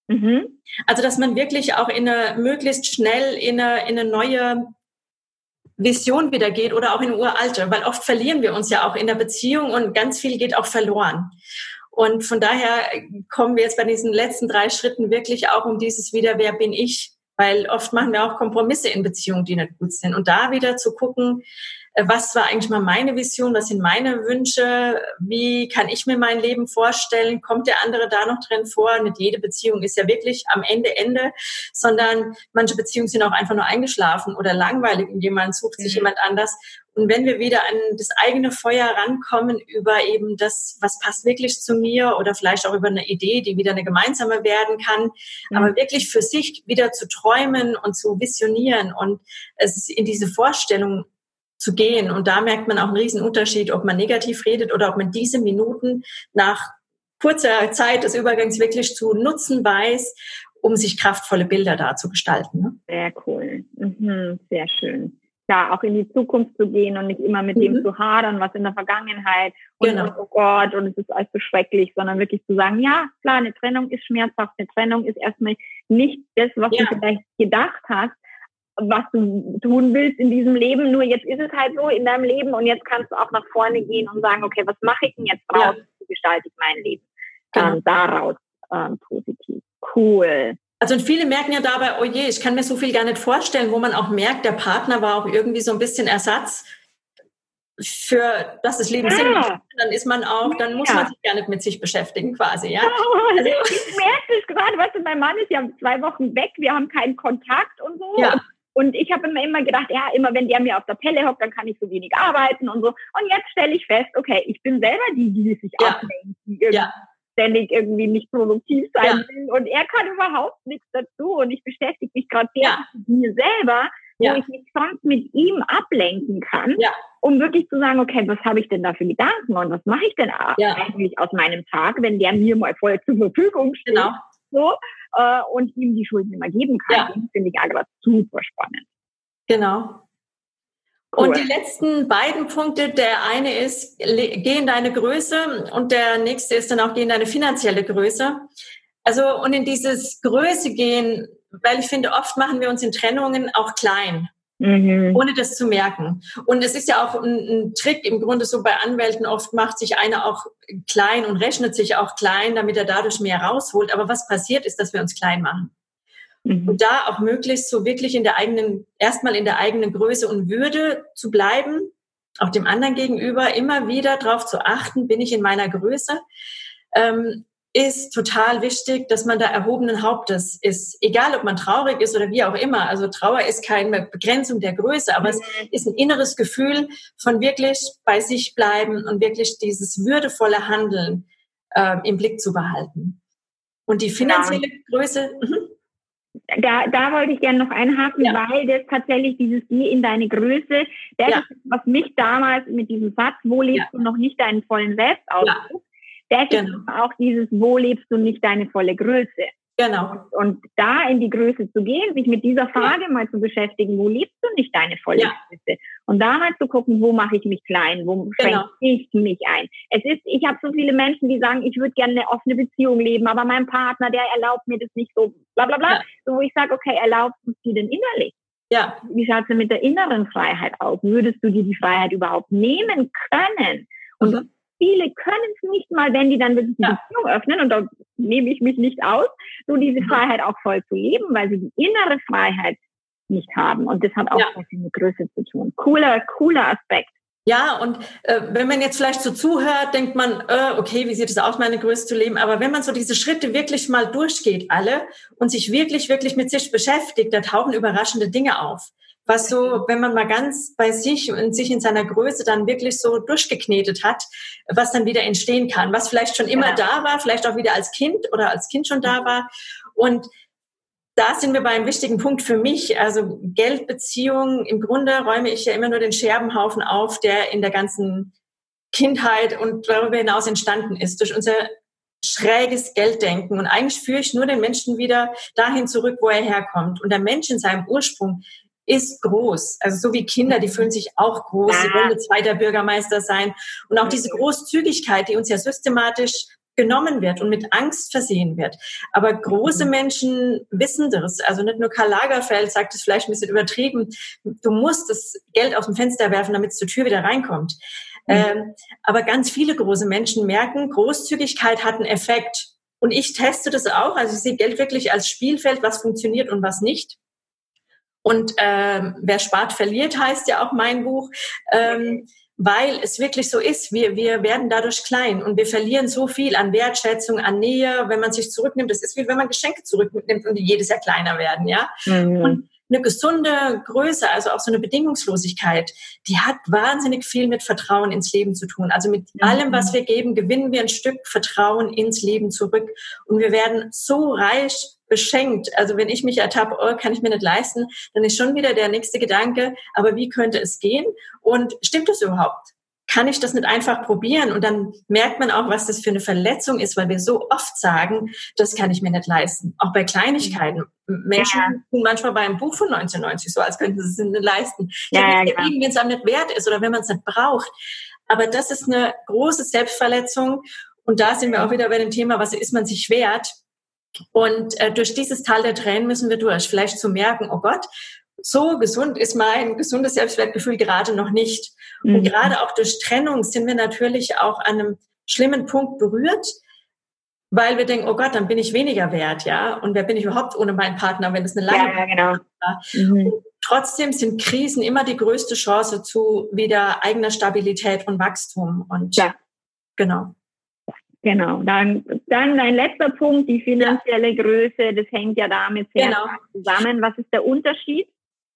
Mhm. Also, dass man wirklich auch in eine, möglichst schnell in eine, in eine neue Vision wieder geht oder auch in uralte, weil oft verlieren wir uns ja auch in der Beziehung und ganz viel geht auch verloren. Und von daher kommen wir jetzt bei diesen letzten drei Schritten wirklich auch um dieses wieder, wer bin ich? Weil oft machen wir auch Kompromisse in Beziehungen, die nicht gut sind. Und da wieder zu gucken, äh, was war eigentlich mal meine Vision, was sind meine Wünsche, wie kann ich mir mein Leben vorstellen, kommt der andere da noch drin vor? Nicht jede Beziehung ist ja wirklich am Ende Ende, sondern manche Beziehungen sind auch einfach nur eingeschlafen oder langweilig und jemand sucht sich mhm. jemand anders. Und wenn wir wieder an das eigene Feuer rankommen über eben das, was passt wirklich zu mir oder vielleicht auch über eine Idee, die wieder eine gemeinsame werden kann, mhm. aber wirklich für sich wieder zu träumen und zu visionieren und es in diese Vorstellung zu gehen. Und da merkt man auch einen riesen Unterschied, ob man negativ redet oder ob man diese Minuten nach kurzer Zeit des Übergangs wirklich zu nutzen weiß, um sich kraftvolle Bilder da zu gestalten. Ne? Sehr cool. Mhm, sehr schön. Ja, auch in die Zukunft zu gehen und nicht immer mit mhm. dem zu hadern, was in der Vergangenheit und, genau. und oh Gott und es ist alles so schrecklich, sondern wirklich zu sagen, ja, klar, eine Trennung ist schmerzhaft, eine Trennung ist erstmal nicht das, was ja. du vielleicht gedacht hast, was du tun willst in diesem Leben. Nur jetzt ist es halt so in deinem Leben und jetzt kannst du auch nach vorne gehen und sagen, okay, was mache ich denn jetzt draus? Ja. Wie gestalte ich mein Leben? Genau. Ähm, daraus ähm, positiv. Cool. Also und viele merken ja dabei, oh je, ich kann mir so viel gar nicht vorstellen, wo man auch merkt, der Partner war auch irgendwie so ein bisschen Ersatz für dass das Leben ja. Sinn macht. Dann ist man auch, dann muss ja. man sich gar nicht mit sich beschäftigen quasi, ja. Also, ich merke es gerade, weißt du, mein Mann ist ja zwei Wochen weg, wir haben keinen Kontakt und so. Ja. Und ich habe immer, immer gedacht, ja, immer wenn der mir auf der Pelle hockt, dann kann ich so wenig arbeiten und so. Und jetzt stelle ich fest, okay, ich bin selber die, die sich ja. ablenkt, die ja. Ständig irgendwie nicht produktiv sein ja. will. Und er kann überhaupt nichts dazu. Und ich beschäftige mich gerade sehr ja. mit mir selber, wo ich mich sonst mit ihm ablenken kann, um wirklich zu sagen, okay, was habe ich denn da für Gedanken und was mache ich denn eigentlich aus meinem Tag, wenn der mir mal voll zur Verfügung steht. Genau. So, äh, und ihm die Schulden immer geben kann. Ja. finde ich gerade super spannend. Genau. Cool. Und die letzten beiden Punkte, der eine ist, geh in deine Größe und der nächste ist dann auch, geh in deine finanzielle Größe. Also, und in dieses Größe gehen, weil ich finde, oft machen wir uns in Trennungen auch klein mhm. ohne das zu merken. Und es ist ja auch ein, ein, Trick im Grunde so bei Anwälten. Oft macht sich einer auch klein und rechnet sich auch klein, damit er dadurch mehr rausholt. Aber was passiert ist, dass wir uns klein machen. Mhm. Und da auch möglichst so wirklich in der eigenen, erstmal in der eigenen Größe und Würde zu bleiben, auch dem anderen gegenüber immer wieder darauf zu achten, bin ich in meiner Größe. Ähm, ist total wichtig, dass man da erhobenen Hauptes ist. Egal, ob man traurig ist oder wie auch immer. Also Trauer ist keine Begrenzung der Größe, aber es mhm. ist ein inneres Gefühl von wirklich bei sich bleiben und wirklich dieses würdevolle Handeln äh, im Blick zu behalten. Und die finanzielle ja. Größe. Mhm. Da, da wollte ich gerne noch einhaken, ja. weil das tatsächlich dieses Geh in deine Größe, das ja. ist, was mich damals mit diesem Satz, wo lebst du noch nicht deinen vollen Selbstausdruck, das genau. ist auch dieses, wo lebst du nicht deine volle Größe. Genau. Und da in die Größe zu gehen, sich mit dieser Frage ja. mal zu beschäftigen, wo lebst du nicht deine volle ja. Größe? Und da mal zu gucken, wo mache ich mich klein, wo genau. schränke ich mich ein. Es ist, ich habe so viele Menschen, die sagen, ich würde gerne eine offene Beziehung leben, aber mein Partner, der erlaubt mir das nicht so, bla bla bla. Ja. So, wo ich sage, okay, erlaubst du es dir denn innerlich? Ja. Wie schaut es denn mit der inneren Freiheit aus? Würdest du dir die Freiheit überhaupt nehmen können? Und mhm viele können es nicht mal, wenn die dann wirklich die ja. Beziehung öffnen, und da nehme ich mich nicht aus, so diese. Freiheit auch voll zu leben, weil sie die innere Freiheit nicht haben. Und das hat auch ja. viel mit Größe zu tun. Cooler, cooler Aspekt. Ja, und äh, wenn man jetzt vielleicht so zuhört, denkt man, äh, okay, wie sieht es aus, meine Größe zu leben? Aber wenn man so diese Schritte wirklich mal durchgeht, alle, und sich wirklich, wirklich mit sich beschäftigt, da tauchen überraschende Dinge auf was so, wenn man mal ganz bei sich und sich in seiner Größe dann wirklich so durchgeknetet hat, was dann wieder entstehen kann, was vielleicht schon immer ja. da war, vielleicht auch wieder als Kind oder als Kind schon da war. Und da sind wir bei einem wichtigen Punkt für mich. Also Geldbeziehungen, im Grunde räume ich ja immer nur den Scherbenhaufen auf, der in der ganzen Kindheit und darüber hinaus entstanden ist, durch unser schräges Gelddenken. Und eigentlich führe ich nur den Menschen wieder dahin zurück, wo er herkommt. Und der Mensch in seinem Ursprung ist groß. Also so wie Kinder, die fühlen sich auch groß, sie wollen zweiter Bürgermeister sein. Und auch diese Großzügigkeit, die uns ja systematisch genommen wird und mit Angst versehen wird. Aber große mhm. Menschen wissen das. Also nicht nur Karl Lagerfeld sagt es vielleicht ein bisschen übertrieben. Du musst das Geld aus dem Fenster werfen, damit es zur Tür wieder reinkommt. Mhm. Ähm, aber ganz viele große Menschen merken, Großzügigkeit hat einen Effekt. Und ich teste das auch. Also ich sehe Geld wirklich als Spielfeld, was funktioniert und was nicht. Und ähm, wer spart, verliert, heißt ja auch mein Buch. Ähm, weil es wirklich so ist, wir, wir werden dadurch klein und wir verlieren so viel an Wertschätzung, an Nähe, wenn man sich zurücknimmt. Das ist wie wenn man Geschenke zurücknimmt und die jedes Jahr kleiner werden, ja. Mhm. Und eine gesunde Größe, also auch so eine Bedingungslosigkeit, die hat wahnsinnig viel mit Vertrauen ins Leben zu tun. Also mit allem, was wir geben, gewinnen wir ein Stück Vertrauen ins Leben zurück und wir werden so reich beschenkt. Also wenn ich mich ertappe, oh, kann ich mir nicht leisten, dann ist schon wieder der nächste Gedanke, aber wie könnte es gehen? Und stimmt das überhaupt? Kann ich das nicht einfach probieren? Und dann merkt man auch, was das für eine Verletzung ist, weil wir so oft sagen, das kann ich mir nicht leisten. Auch bei Kleinigkeiten. Menschen ja. tun manchmal bei einem Buch von 1990 so, als könnten sie es nicht leisten. Ja, ja, ja. wenn es einem nicht wert ist oder wenn man es nicht braucht. Aber das ist eine große Selbstverletzung. Und da sind wir auch wieder bei dem Thema, was ist man sich wert? Und äh, durch dieses Tal der Tränen müssen wir durch. Vielleicht zu merken, oh Gott, so gesund ist mein gesundes Selbstwertgefühl gerade noch nicht. Mhm. Und gerade auch durch Trennung sind wir natürlich auch an einem schlimmen Punkt berührt, weil wir denken, oh Gott, dann bin ich weniger wert, ja. Und wer bin ich überhaupt ohne meinen Partner, wenn es eine lange ja, genau. Mhm. Trotzdem sind Krisen immer die größte Chance zu wieder eigener Stabilität und Wachstum. Und ja. genau. Genau, dann, dann dein letzter Punkt, die finanzielle Größe, das hängt ja damit sehr genau. zusammen. Was ist der Unterschied?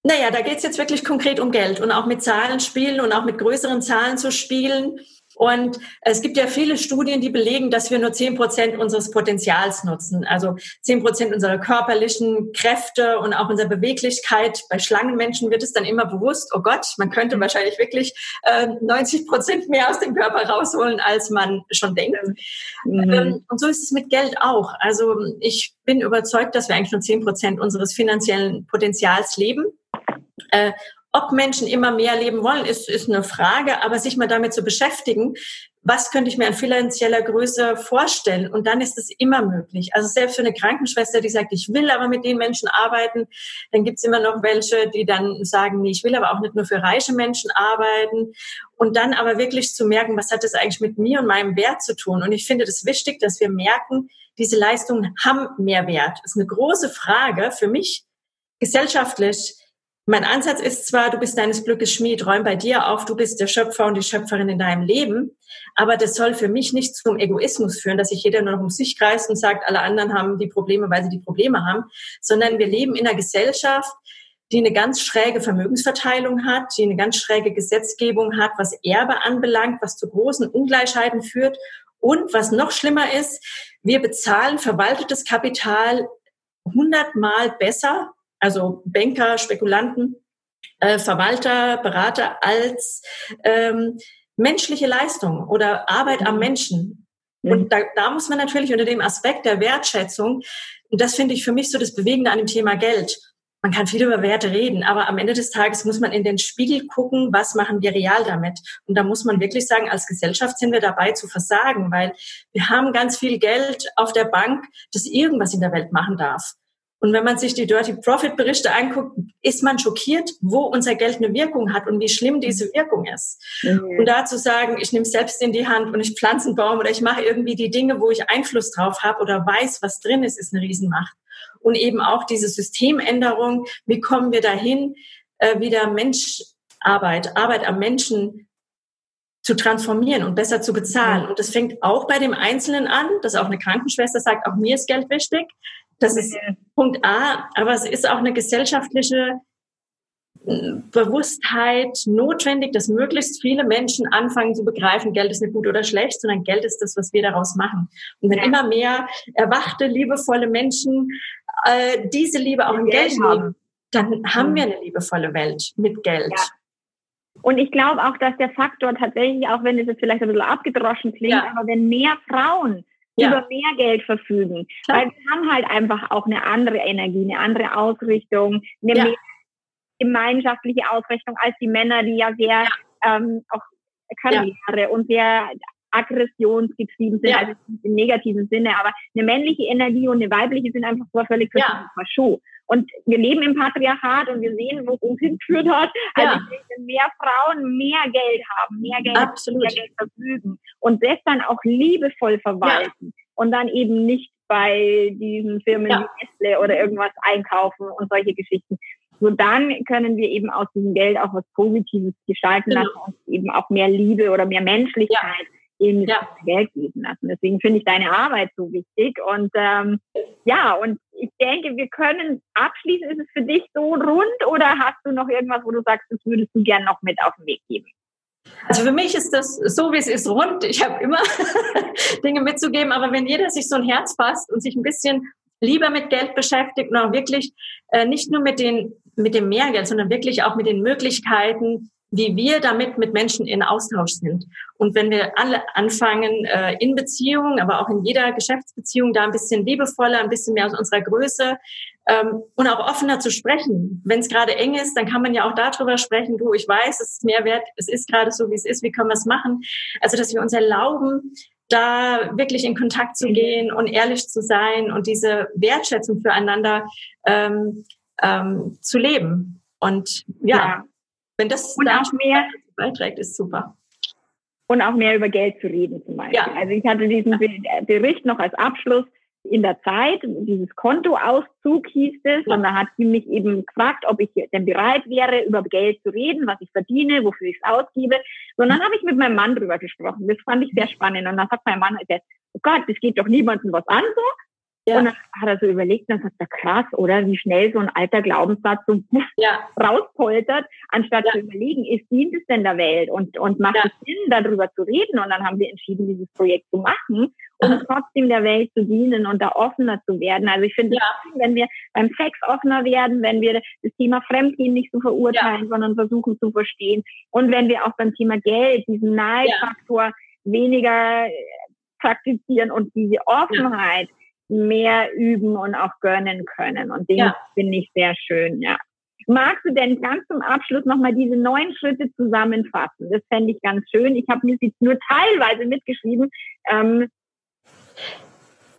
Naja, da geht es jetzt wirklich konkret um Geld und auch mit Zahlen spielen und auch mit größeren Zahlen zu spielen. Und es gibt ja viele Studien, die belegen, dass wir nur zehn Prozent unseres Potenzials nutzen. Also zehn Prozent unserer körperlichen Kräfte und auch unserer Beweglichkeit. Bei Schlangenmenschen wird es dann immer bewusst, oh Gott, man könnte wahrscheinlich wirklich äh, 90 Prozent mehr aus dem Körper rausholen, als man schon denkt. Mhm. Ähm, und so ist es mit Geld auch. Also ich bin überzeugt, dass wir eigentlich nur zehn Prozent unseres finanziellen Potenzials leben. Äh, ob Menschen immer mehr leben wollen, ist, ist eine Frage, aber sich mal damit zu beschäftigen, was könnte ich mir an finanzieller Größe vorstellen? Und dann ist es immer möglich. Also selbst für eine Krankenschwester, die sagt, ich will aber mit den Menschen arbeiten, dann gibt's immer noch welche, die dann sagen, nee, ich will aber auch nicht nur für reiche Menschen arbeiten. Und dann aber wirklich zu merken, was hat das eigentlich mit mir und meinem Wert zu tun? Und ich finde das wichtig, dass wir merken, diese Leistungen haben mehr Wert. Das ist eine große Frage für mich gesellschaftlich mein Ansatz ist zwar, du bist deines Glückes Schmied, räum bei dir auf, du bist der Schöpfer und die Schöpferin in deinem Leben. Aber das soll für mich nicht zum Egoismus führen, dass sich jeder nur noch um sich kreist und sagt, alle anderen haben die Probleme, weil sie die Probleme haben, sondern wir leben in einer Gesellschaft, die eine ganz schräge Vermögensverteilung hat, die eine ganz schräge Gesetzgebung hat, was Erbe anbelangt, was zu großen Ungleichheiten führt. Und was noch schlimmer ist, wir bezahlen verwaltetes Kapital hundertmal besser also Banker, Spekulanten, äh, Verwalter, Berater als ähm, menschliche Leistung oder Arbeit am Menschen. Mhm. Und da, da muss man natürlich unter dem Aspekt der Wertschätzung, und das finde ich für mich so das Bewegende an dem Thema Geld. Man kann viel über Werte reden, aber am Ende des Tages muss man in den Spiegel gucken, was machen wir real damit. Und da muss man wirklich sagen, als Gesellschaft sind wir dabei zu versagen, weil wir haben ganz viel Geld auf der Bank, das irgendwas in der Welt machen darf. Und wenn man sich die Dirty Profit Berichte anguckt, ist man schockiert, wo unser Geld eine Wirkung hat und wie schlimm diese Wirkung ist. Mhm. Und da zu sagen, ich nehme selbst in die Hand und ich pflanze einen Baum oder ich mache irgendwie die Dinge, wo ich Einfluss drauf habe oder weiß, was drin ist, ist eine Riesenmacht. Und eben auch diese Systemänderung, wie kommen wir dahin, äh, wieder Menscharbeit, Arbeit am Menschen zu transformieren und besser zu bezahlen. Und das fängt auch bei dem Einzelnen an, dass auch eine Krankenschwester sagt, auch mir ist Geld wichtig. Das ist Punkt A, aber es ist auch eine gesellschaftliche äh, Bewusstheit notwendig, dass möglichst viele Menschen anfangen zu begreifen, Geld ist nicht gut oder schlecht, sondern Geld ist das, was wir daraus machen. Und wenn ja. immer mehr erwachte, liebevolle Menschen äh, diese Liebe auch im Geld, Geld haben, dann haben mhm. wir eine liebevolle Welt mit Geld. Ja. Und ich glaube auch, dass der Faktor tatsächlich, auch wenn es jetzt vielleicht ein bisschen abgedroschen klingt, ja. aber wenn mehr Frauen ja. über mehr Geld verfügen. Klar. Weil wir haben halt einfach auch eine andere Energie, eine andere Ausrichtung, eine ja. mehr gemeinschaftliche Ausrichtung als die Männer, die ja sehr ja. Ähm, auch Karriere und sehr aggressionsgetrieben sind, also im negativen Sinne, aber eine männliche Energie und eine weibliche sind einfach so völlig verschiedene ja. Show. Und wir leben im Patriarchat und wir sehen, wo es uns hingeführt hat. Also ja. wenn mehr Frauen mehr Geld haben, mehr Geld, Absolut. mehr Geld verfügen und das dann auch liebevoll verwalten ja. und dann eben nicht bei diesen Firmen ja. wie Nestle oder irgendwas einkaufen und solche Geschichten. So dann können wir eben aus diesem Geld auch was Positives gestalten genau. lassen und eben auch mehr Liebe oder mehr Menschlichkeit eben ja. Geld geben lassen. Deswegen finde ich deine Arbeit so wichtig. Und ähm, ja, und ich denke, wir können abschließen. Ist es für dich so rund oder hast du noch irgendwas, wo du sagst, das würdest du gern noch mit auf den Weg geben? Also für mich ist das so, wie es ist, rund. Ich habe immer Dinge mitzugeben, aber wenn jeder sich so ein Herz fasst und sich ein bisschen lieber mit Geld beschäftigt und auch wirklich äh, nicht nur mit den mit dem Mehrgeld, sondern wirklich auch mit den Möglichkeiten, wie wir damit mit Menschen in Austausch sind. Und wenn wir alle anfangen, äh, in Beziehungen, aber auch in jeder Geschäftsbeziehung da ein bisschen liebevoller, ein bisschen mehr aus unserer Größe ähm, und auch offener zu sprechen. Wenn es gerade eng ist, dann kann man ja auch darüber sprechen, du, ich weiß, es ist mehr wert, es ist gerade so, wie es ist, wie können wir es machen? Also, dass wir uns erlauben, da wirklich in Kontakt zu gehen und ehrlich zu sein und diese Wertschätzung füreinander ähm, ähm, zu leben. Und ja, ja. Wenn das und auch mehr beiträgt, ist super. Und auch mehr über Geld zu reden zum Beispiel. Ja. Also ich hatte diesen Bericht noch als Abschluss in der Zeit, dieses Kontoauszug hieß es, ja. und da hat sie mich eben gefragt, ob ich denn bereit wäre, über Geld zu reden, was ich verdiene, wofür ich es ausgebe. Und dann habe ich mit meinem Mann drüber gesprochen. Das fand ich sehr spannend. Und dann sagt mein Mann, oh Gott, das geht doch niemandem was an so. Ja. Und dann hat er so überlegt und dann sagt er, krass, oder? Wie schnell so ein alter Glaubenssatz so ja. rauspoltert, anstatt ja. zu überlegen, ist dient es denn der Welt und, und macht es Sinn, darüber zu reden? Und dann haben wir entschieden, dieses Projekt zu machen, um Aha. trotzdem der Welt zu dienen und da offener zu werden. Also ich finde, wenn wir beim Sex offener werden, wenn wir das Thema Fremdgehen nicht so verurteilen, sondern versuchen zu verstehen und wenn wir auch beim Thema Geld diesen Neidfaktor weniger praktizieren und diese Offenheit, mehr üben und auch gönnen können. Und den ja. finde ich sehr schön, ja. Magst du denn ganz zum Abschluss nochmal diese neun Schritte zusammenfassen? Das fände ich ganz schön. Ich habe mir jetzt nur teilweise mitgeschrieben. Ähm,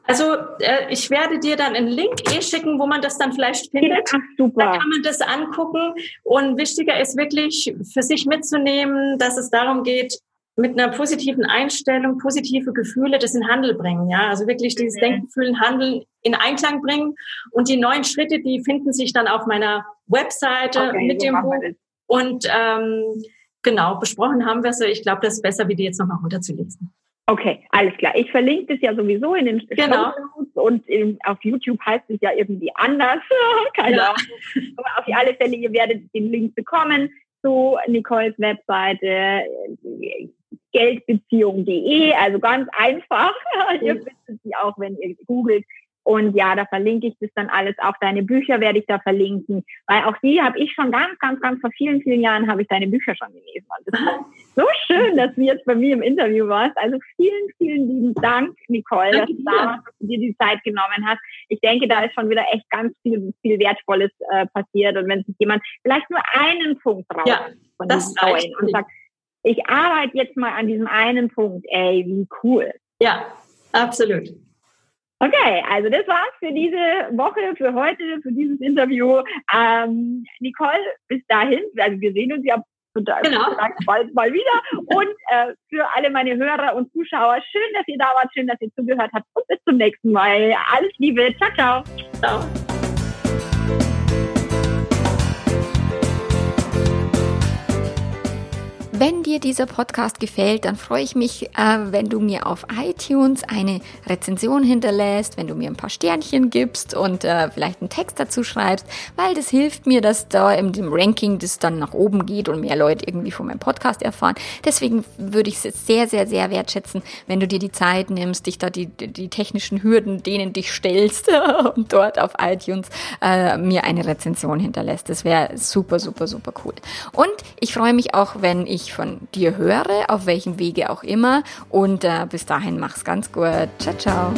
also äh, ich werde dir dann einen Link eh schicken, wo man das dann vielleicht findet. Ach, super. Da kann man das angucken. Und wichtiger ist wirklich für sich mitzunehmen, dass es darum geht, mit einer positiven Einstellung, positive Gefühle das in Handel bringen. Ja, also wirklich dieses mhm. Denken, Fühlen, Handeln in Einklang bringen. Und die neuen Schritte, die finden sich dann auf meiner Webseite okay, mit dem Buch. Und ähm, genau, besprochen haben wir es. Ich glaube, das ist besser, wie die jetzt nochmal runterzulesen. Okay, alles klar. Ich verlinke das ja sowieso in den genau. und in, auf YouTube heißt es ja irgendwie anders. Keine ja. Ahnung. Aber auf alle Fälle, ihr werdet den Link bekommen zu Nicoles Webseite geldbeziehung.de, also ganz einfach. ihr findet sie auch, wenn ihr googelt und ja, da verlinke ich das dann alles. Auch deine Bücher werde ich da verlinken, weil auch die habe ich schon ganz, ganz, ganz vor vielen, vielen Jahren habe ich deine Bücher schon gelesen. Und das ist so schön, dass du jetzt bei mir im Interview warst. Also vielen, vielen lieben Dank, Nicole, dass du, damals, dir die Zeit genommen hast. Ich denke, da ist schon wieder echt ganz viel, viel Wertvolles äh, passiert. Und wenn sich jemand vielleicht nur einen Punkt braucht ja, von das Neuen und sagt, ich arbeite jetzt mal an diesem einen Punkt, ey, wie cool. Ja, absolut. Okay, also das war's für diese Woche, für heute, für dieses Interview. Ähm, Nicole, bis dahin, also wir sehen uns ja genau. bald mal wieder. Und äh, für alle meine Hörer und Zuschauer, schön, dass ihr da wart, schön, dass ihr zugehört habt und bis zum nächsten Mal. Alles Liebe, ciao, ciao. Ciao. Wenn dir dieser Podcast gefällt, dann freue ich mich, äh, wenn du mir auf iTunes eine Rezension hinterlässt, wenn du mir ein paar Sternchen gibst und äh, vielleicht einen Text dazu schreibst, weil das hilft mir, dass da in dem Ranking das dann nach oben geht und mehr Leute irgendwie von meinem Podcast erfahren. Deswegen würde ich es sehr, sehr, sehr wertschätzen, wenn du dir die Zeit nimmst, dich da die, die technischen Hürden, denen dich stellst und dort auf iTunes äh, mir eine Rezension hinterlässt. Das wäre super, super, super cool. Und ich freue mich auch, wenn ich ich von dir höre, auf welchem Wege auch immer. Und äh, bis dahin mach's ganz gut. Ciao, ciao.